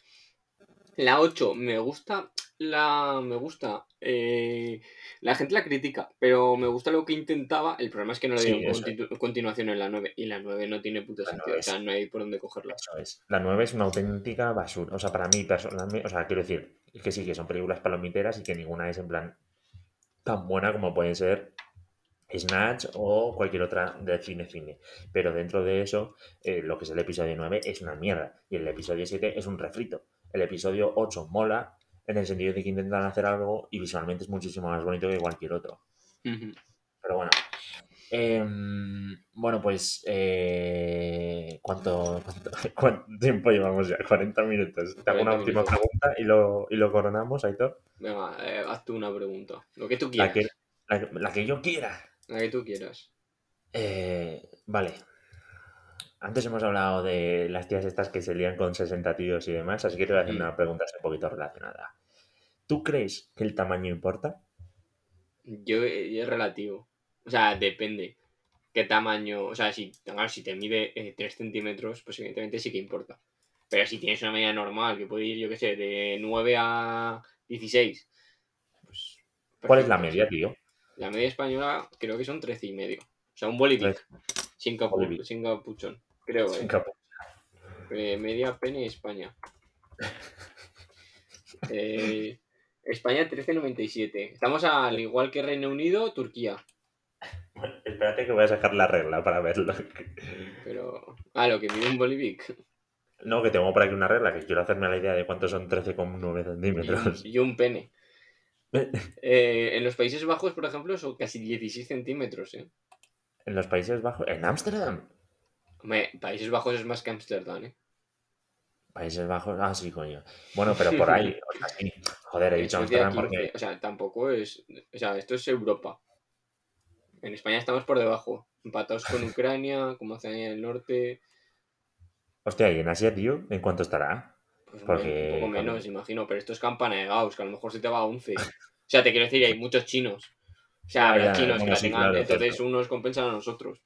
La 8 me gusta. La. Me gusta. eh, la gente la critica, pero me gusta lo que intentaba. El problema es que no le Sí, dieron continuación en la 9. Y la 9 no tiene puto La sentido. 9 O sea, no hay por dónde cogerla. Eso es. La 9 es una auténtica basura. O sea, para mí personalmente, o sea, quiero decir que sí, que son películas palomiteras y que ninguna es en plan tan buena como pueden ser Snatch o cualquier otra de cine cine. Pero dentro de eso, eh, lo que es el episodio 9 es una mierda. Y el episodio 7 es un refrito. El episodio 8 mola en el sentido de que intentan hacer algo y visualmente es muchísimo más bonito que cualquier otro. Pero bueno, Em, bueno, pues. eh, ¿cuánto, cuánto, [laughs] cuánto tiempo llevamos ya? 40 minutos. Te hago una 40 última minutos. pregunta y lo, y lo coronamos, Aitor. Venga, eh, haz tú una pregunta. Lo que tú quieras. la, que- la que yo quiera. La que tú quieras. Eh, vale. Antes hemos hablado de las tías estas que se lían con 60 tíos y demás, así que te voy a hacer Mm. una pregunta un poquito relacionada. ¿Tú crees que el tamaño importa? Yo eh, es relativo. O sea, depende. ¿Qué tamaño? O sea, si, claro, si te mide eh, 3 centímetros, pues evidentemente sí que importa. Pero si tienes una medida normal, que puede ir, yo qué sé, de 9 a 16, pues. ¿Cuál es la media, tío? La media española creo que son 13 y medio. O sea, un bolivic. Sin, capu- sin capuchón. Creo, eh. Eh, media pene España. [laughs] Eh, España 13.97. Estamos al igual que Reino Unido, Turquía. Bueno, espérate que voy a sacar la regla para verlo. Pero. Ah, lo que mide un Bolivic. No, que tengo por aquí una regla, que quiero hacerme la idea de cuántos son 13,9 centímetros. Y, y un pene. [laughs] Eh, en los Países Bajos, por ejemplo, son casi 16 centímetros. ¿eh? En los Países Bajos, en Ámsterdam. Hombre, Países Bajos es más que Ámsterdam. ¿eh? Países Bajos, ah, sí, coño. Bueno, pero por ahí, o sea, sí. Joder, he dicho 15. porque. O sea, tampoco es. O sea, esto es Europa. En España estamos por debajo. Empatados con [laughs] Ucrania, como Oceanía del Norte. Hostia, y en Asia, tío, ¿en cuánto estará? Pues Porque, un poco menos, imagino. Pero esto es campana de Gauss, que a lo mejor se te va a 11. [laughs] O sea, te quiero decir, hay muchos chinos. O sea, habrá chinos que la sí, tengan. claro, entonces cierto. unos compensan a nosotros.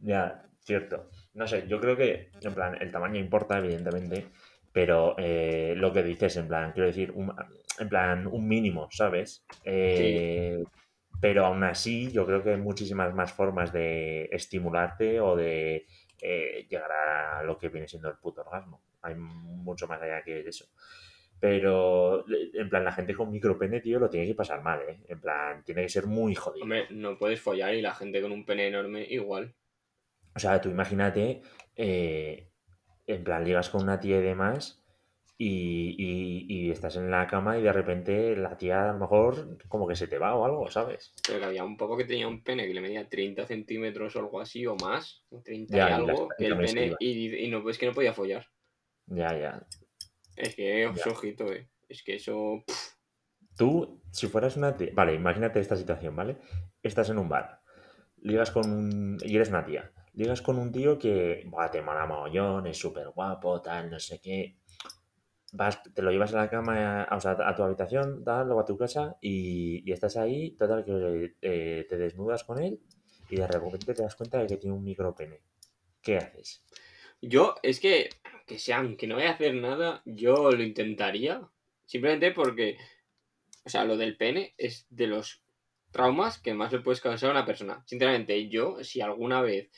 Ya, cierto. No sé, yo creo que, en plan, el tamaño importa, evidentemente, pero eh, lo que dices, en plan, quiero decir, un, en plan, un mínimo, ¿sabes? Eh, Pero aún así, yo creo que hay muchísimas más formas de estimularte o de eh, llegar a lo que viene siendo el puto orgasmo. Hay mucho más allá que eso. Pero, en plan, la gente con micropene, tío, lo tiene que pasar mal, ¿eh? En plan, tiene que ser muy jodido. Hombre, no puedes follar y la gente con un pene enorme igual. O sea, tú imagínate, eh, en plan, ligas con una tía y demás, y, y- y estás en la cama y de repente la tía a lo mejor como que se te va o algo, ¿sabes? Pero que había un poco que tenía un pene que le medía 30 centímetros o algo así, o más. o 30 Ya, y algo. el pene. Y, no, es que no podía follar. Ya, ya. Es que, Ya. ojito, eh. Es que eso. pff, Tú, si fueras una tía... Vale, imagínate esta situación, ¿vale? Estás en un bar, ligas con un... y eres una tía. Ligas con un tío que, buah, te mola mogollón, es súper guapo, tal, no sé qué. Vas, te lo llevas a la cama, a, o sea, a tu habitación, tal, luego a tu casa y, estás ahí, total, que eh, te desnudas con él y de repente te das cuenta de que tiene un micropene. ¿Qué haces? Yo, es que, que sea, aunque no vaya a hacer nada, yo lo intentaría. Simplemente porque, o sea, lo del pene es de los traumas que más le puedes causar a una persona. Sinceramente, yo, si alguna vez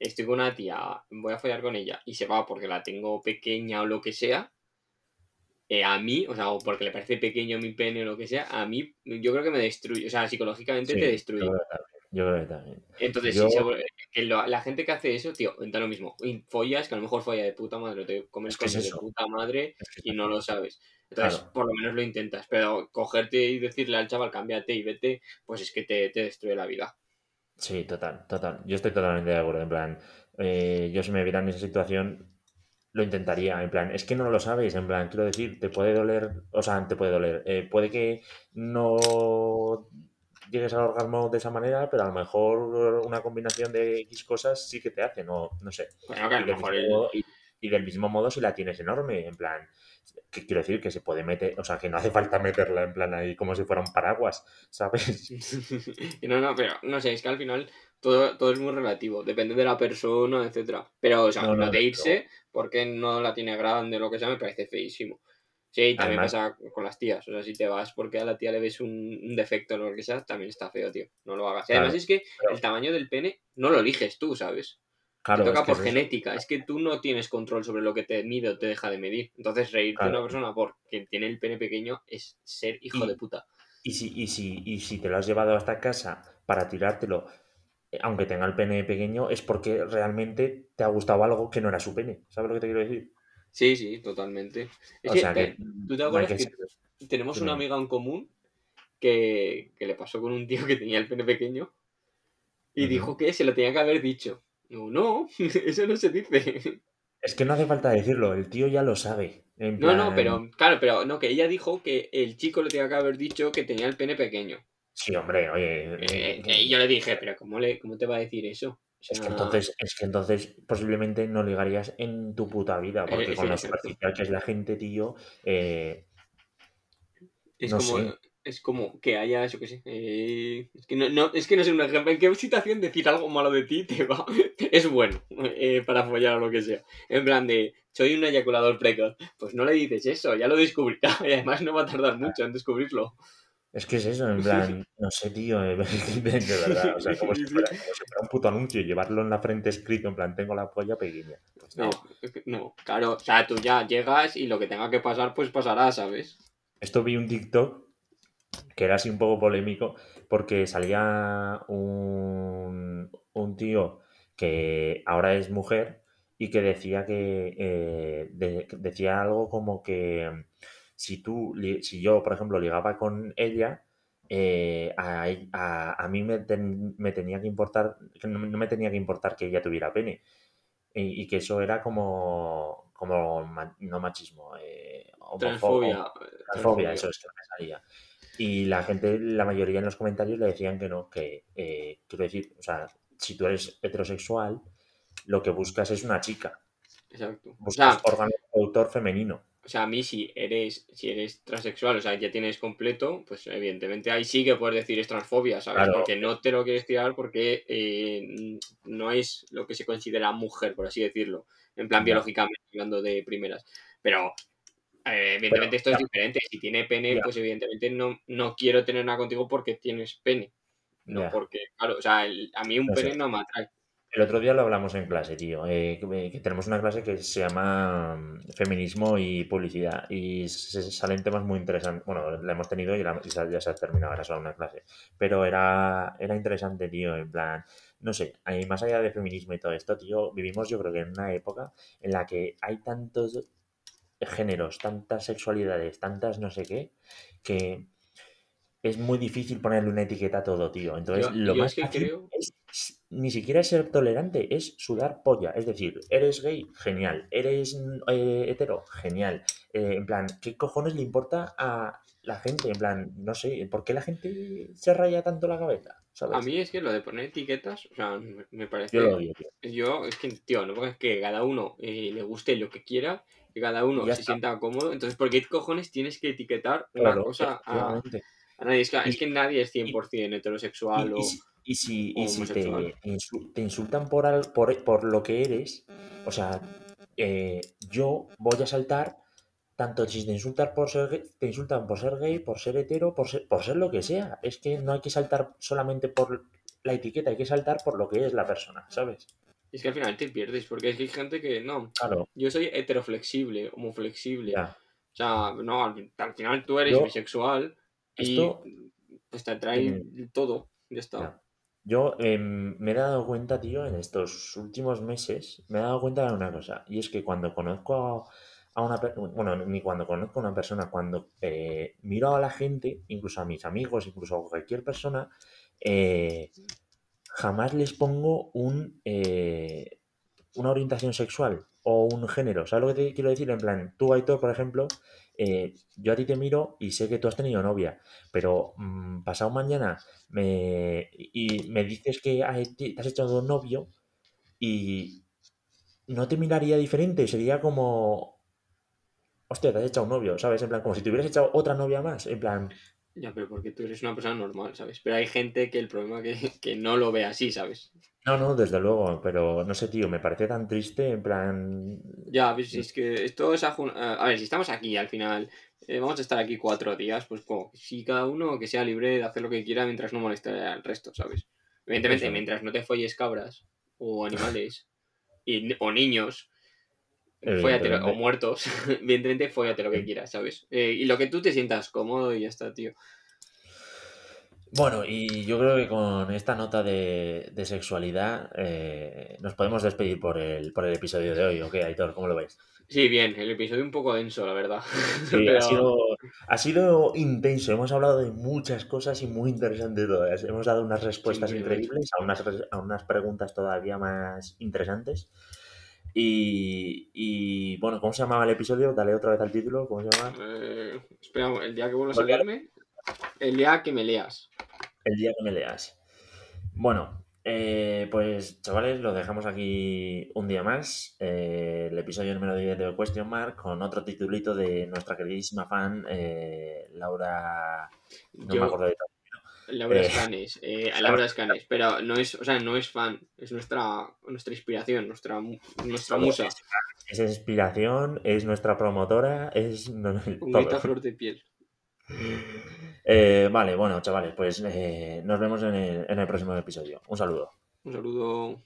estoy con una tía, voy a follar con ella y se va porque la tengo pequeña o lo que sea, eh, a mí, o sea, o porque le parece pequeño mi pene o lo que sea, a mí, yo creo que me destruye. O sea, psicológicamente Sí, te yo destruye. creo que también. Yo creo que también. Entonces, Yo- sí, que lo- la gente que hace eso, tío, da lo mismo. Follas, que a lo mejor folla de puta madre, o te comes Es que es coño de puta madre que y no lo sabes. Entonces, Claro. por lo menos lo intentas. Pero cogerte y decirle al chaval, cámbiate y vete, pues es que te, te destruye la vida. Sí, total, total. Yo estoy totalmente de acuerdo. En plan, eh, yo si me viera en esa situación, lo intentaría. En plan, es que no lo sabes. En plan, quiero decir, te puede doler, o sea, te puede doler. eh, puede que no llegues al orgasmo de esa manera, pero a lo mejor una combinación de X cosas sí que te hace, no, no sé. Bueno, que a Y lo del, mejor mismo el- modo, y, y del mismo modo si la tienes enorme, en plan, que quiero decir que se puede meter, o sea, que no hace falta meterla en plan ahí como si fuera un paraguas, [laughs] ¿sabes? [laughs] Y no, no, pero no sé, es que al final todo, todo es muy relativo. Depende de la persona, etcétera. Pero, o sea, No, no, de irse, porque no la tiene grande o lo que sea, me parece feísimo. Sí, y también Además- pasa con las tías. O sea, si te vas porque a la tía le ves un, un defecto o lo que sea, también está feo, tío. No lo hagas. Y además Claro, es que pero- el tamaño del pene no lo eliges tú, ¿sabes? Claro, te toca por genética. Es que tú no tienes control sobre lo que te mide o te deja de medir. Entonces, reírte de Claro. una persona porque tiene el pene pequeño es ser hijo Y- de puta. Y si, y, si, y si te lo has llevado hasta casa para tirártelo, eh, aunque tenga el pene pequeño, es porque realmente te ha gustado algo que no era su pene. ¿Sabes lo que te quiero decir? Sí, sí, totalmente. Es O que, sea que ¿tú te no acuerdas que tenemos una amiga en común que, que le pasó con un tío que tenía el pene pequeño Y dijo que se lo tenía que haber dicho. No, no, [laughs] eso no se dice. [laughs] Es que no hace falta decirlo, el tío ya lo sabe. En No, no, pero, claro, pero no, que ella dijo que el chico le tenía que haber dicho que tenía el pene pequeño. sí, hombre, oye. Eh, eh, y yo le dije, pero ¿cómo, le, ¿cómo te va a decir eso? O Es que entonces, es que entonces posiblemente no ligarías en tu puta vida, porque Eh, con lo superficial que es la gente, tío, eh, Es no como, sé. Es como que haya, yo qué sé. eh, es, que no, no, es que no sé un ejemplo. ¿En qué situación decir algo malo de ti te va? [laughs] Es bueno eh, para follar o lo que sea. En plan de, soy un eyaculador precoz. Pues no le dices eso, ya lo descubrirá. [laughs] Y además no va a tardar mucho en descubrirlo. Es que es eso, en [laughs] plan, no sé, tío, eh, de, verdad, o sea, como si, fuera, como si fuera un puto anuncio llevarlo en la frente escrito, en plan, tengo la polla pequeña. Pues No, no, claro. O sea, tú ya llegas y lo que tenga que pasar, pues pasará, ¿sabes? Esto vi un TikTok que era así un poco polémico porque salía un, un tío que ahora es mujer y que decía que eh, de- decía algo como que si tú si yo por ejemplo ligaba con ella eh, a, a- a mí me, ten- me tenía que importar que no, no me tenía que importar que ella tuviera pene y, y que eso era como como ma- no machismo eh, homofo- Transfobia. transfobia, transfobia. eso es que me salía. Y la gente, la mayoría en los comentarios le decían que no, que eh, quiero decir, o sea, si tú eres heterosexual, lo que buscas es una chica, Exacto. O buscas sea, órgano reproductor femenino. o sea, a mí si eres, si eres transexual, o sea, ya tienes completo, pues evidentemente ahí sí que puedes decir es transfobia, ¿sabes? Claro. Porque no te lo quieres tirar porque eh, no es lo que se considera mujer, por así decirlo. En plan biológicamente, hablando de primeras. Pero eh, evidentemente esto es diferente. Si tiene pene, pues evidentemente no, no quiero tener nada contigo porque tienes pene. No porque, claro, o sea, el- a mí un No sé. pene no me atrae. El otro día lo hablamos en clase, tío, eh, que, que tenemos una clase que se llama mm, Feminismo y Publicidad y se, se salen temas muy interesantes. Bueno, la hemos tenido y, la- y se- ya se ha terminado, era solo una clase. Pero era, era interesante, tío, en plan, no sé, más allá de feminismo y todo esto, tío, vivimos yo creo que en una época en la que hay tantos géneros, tantas sexualidades, tantas no sé qué, que es muy difícil ponerle una etiqueta a todo, tío. Entonces, Yo- lo yo más es que fácil creo- es ni siquiera ser tolerante, es sudar polla. Es decir, eres gay, genial. Eres eh, hetero, genial. Eh, en plan, ¿qué cojones le importa a la gente? En plan, no sé, ¿por qué la gente se raya tanto la cabeza? ¿Sabes? A mí es que lo de poner etiquetas, o sea, me, parece... Yo lo odio, tío. Yo, es que, tío, no es que cada uno eh, le guste lo que quiera, que cada uno se está. sienta cómodo. Entonces, ¿por qué cojones tienes que etiquetar una Claro, cosa a, nadie? Es que, es Y- que nadie es 100% heterosexual Y, o... y si, y si, o y si te, insultan por, al- por, por lo que eres, o sea, eh, yo voy a saltar tanto si te insultan por ser gay, te insultan por ser gay, por ser hetero, por ser, por ser lo que sea. Es que no hay que saltar solamente por la etiqueta, hay que saltar por lo que es la persona, ¿sabes? Es que al final te pierdes, porque es que hay gente que, no, Claro, yo soy heteroflexible, homoflexible. ya. O sea, no, al, al final tú eres Yo- bisexual y esto- pues te atrae todo, ya está. Ya. Yo em, me he dado cuenta, tío, en estos últimos meses, me he dado cuenta de una cosa, y es que cuando conozco a, a una persona, bueno, ni cuando conozco a una persona, cuando eh, miro a la gente, incluso a mis amigos, incluso a cualquier persona, eh, jamás les pongo un, eh, una orientación sexual o un género. ¿Sabes lo que te quiero decir? En plan, tú, Aitor, por ejemplo, eh, yo a ti te miro y sé que tú has tenido novia, pero mm, pasado mañana me, y me dices que te has echado novio y no te miraría diferente, sería como, hostia, te has echado un novio, ¿sabes? En plan, como si te hubieras echado otra novia más, en plan, Ya, pero porque tú eres una persona normal, ¿sabes? Pero hay gente que el problema que, que no lo ve así, ¿sabes? no, no, desde luego, pero no sé, tío, me parece tan triste, en plan, Ya, si es que esto es... ajun- A ver, si estamos aquí al final, eh, vamos a estar aquí cuatro días, pues como, si cada uno que sea libre de hacer lo que quiera mientras no moleste al resto, ¿sabes? Evidentemente, Eso. mientras no te folles cabras o animales [laughs] y, o niños, fóllate, Evidentemente. o muertos, [laughs] evidentemente fóllate lo que quieras, ¿sabes? Eh, y lo que tú te sientas cómodo y ya está, tío. Bueno, y yo creo que con esta nota de, de sexualidad eh, nos podemos despedir por el, por el episodio de hoy. ¿Ok, Aitor? ¿Cómo lo ves? Sí, bien, el episodio un poco denso, la verdad. [laughs] Sí, Pero ha sido, ha sido intenso. Hemos hablado de muchas cosas y muy interesantes todas. Hemos dado unas respuestas Sí, increíbles a unas, a unas preguntas todavía más interesantes. Y, y, bueno, ¿cómo se llamaba el episodio? Dale otra vez al título. ¿Cómo se llama? eh, espera, el día que vuelvas a leerme, el día que me leas. El día que me leas. Bueno, eh, pues chavales, lo dejamos aquí un día más. eh, el episodio número 10 de Question Mark con otro titulito de nuestra queridísima fan eh, Laura. No me Yo, acuerdo de todo. Laura Eh, Escanes, eh, Laura Escanes, pero no es, o sea, no es fan, es nuestra, nuestra inspiración, nuestra, nuestra musa, Es inspiración, es nuestra promotora, es no, no, un todo. grito a flor de piel. [laughs] Eh, vale, bueno, chavales, pues eh, nos vemos en el, en el próximo episodio. Un saludo. Un saludo.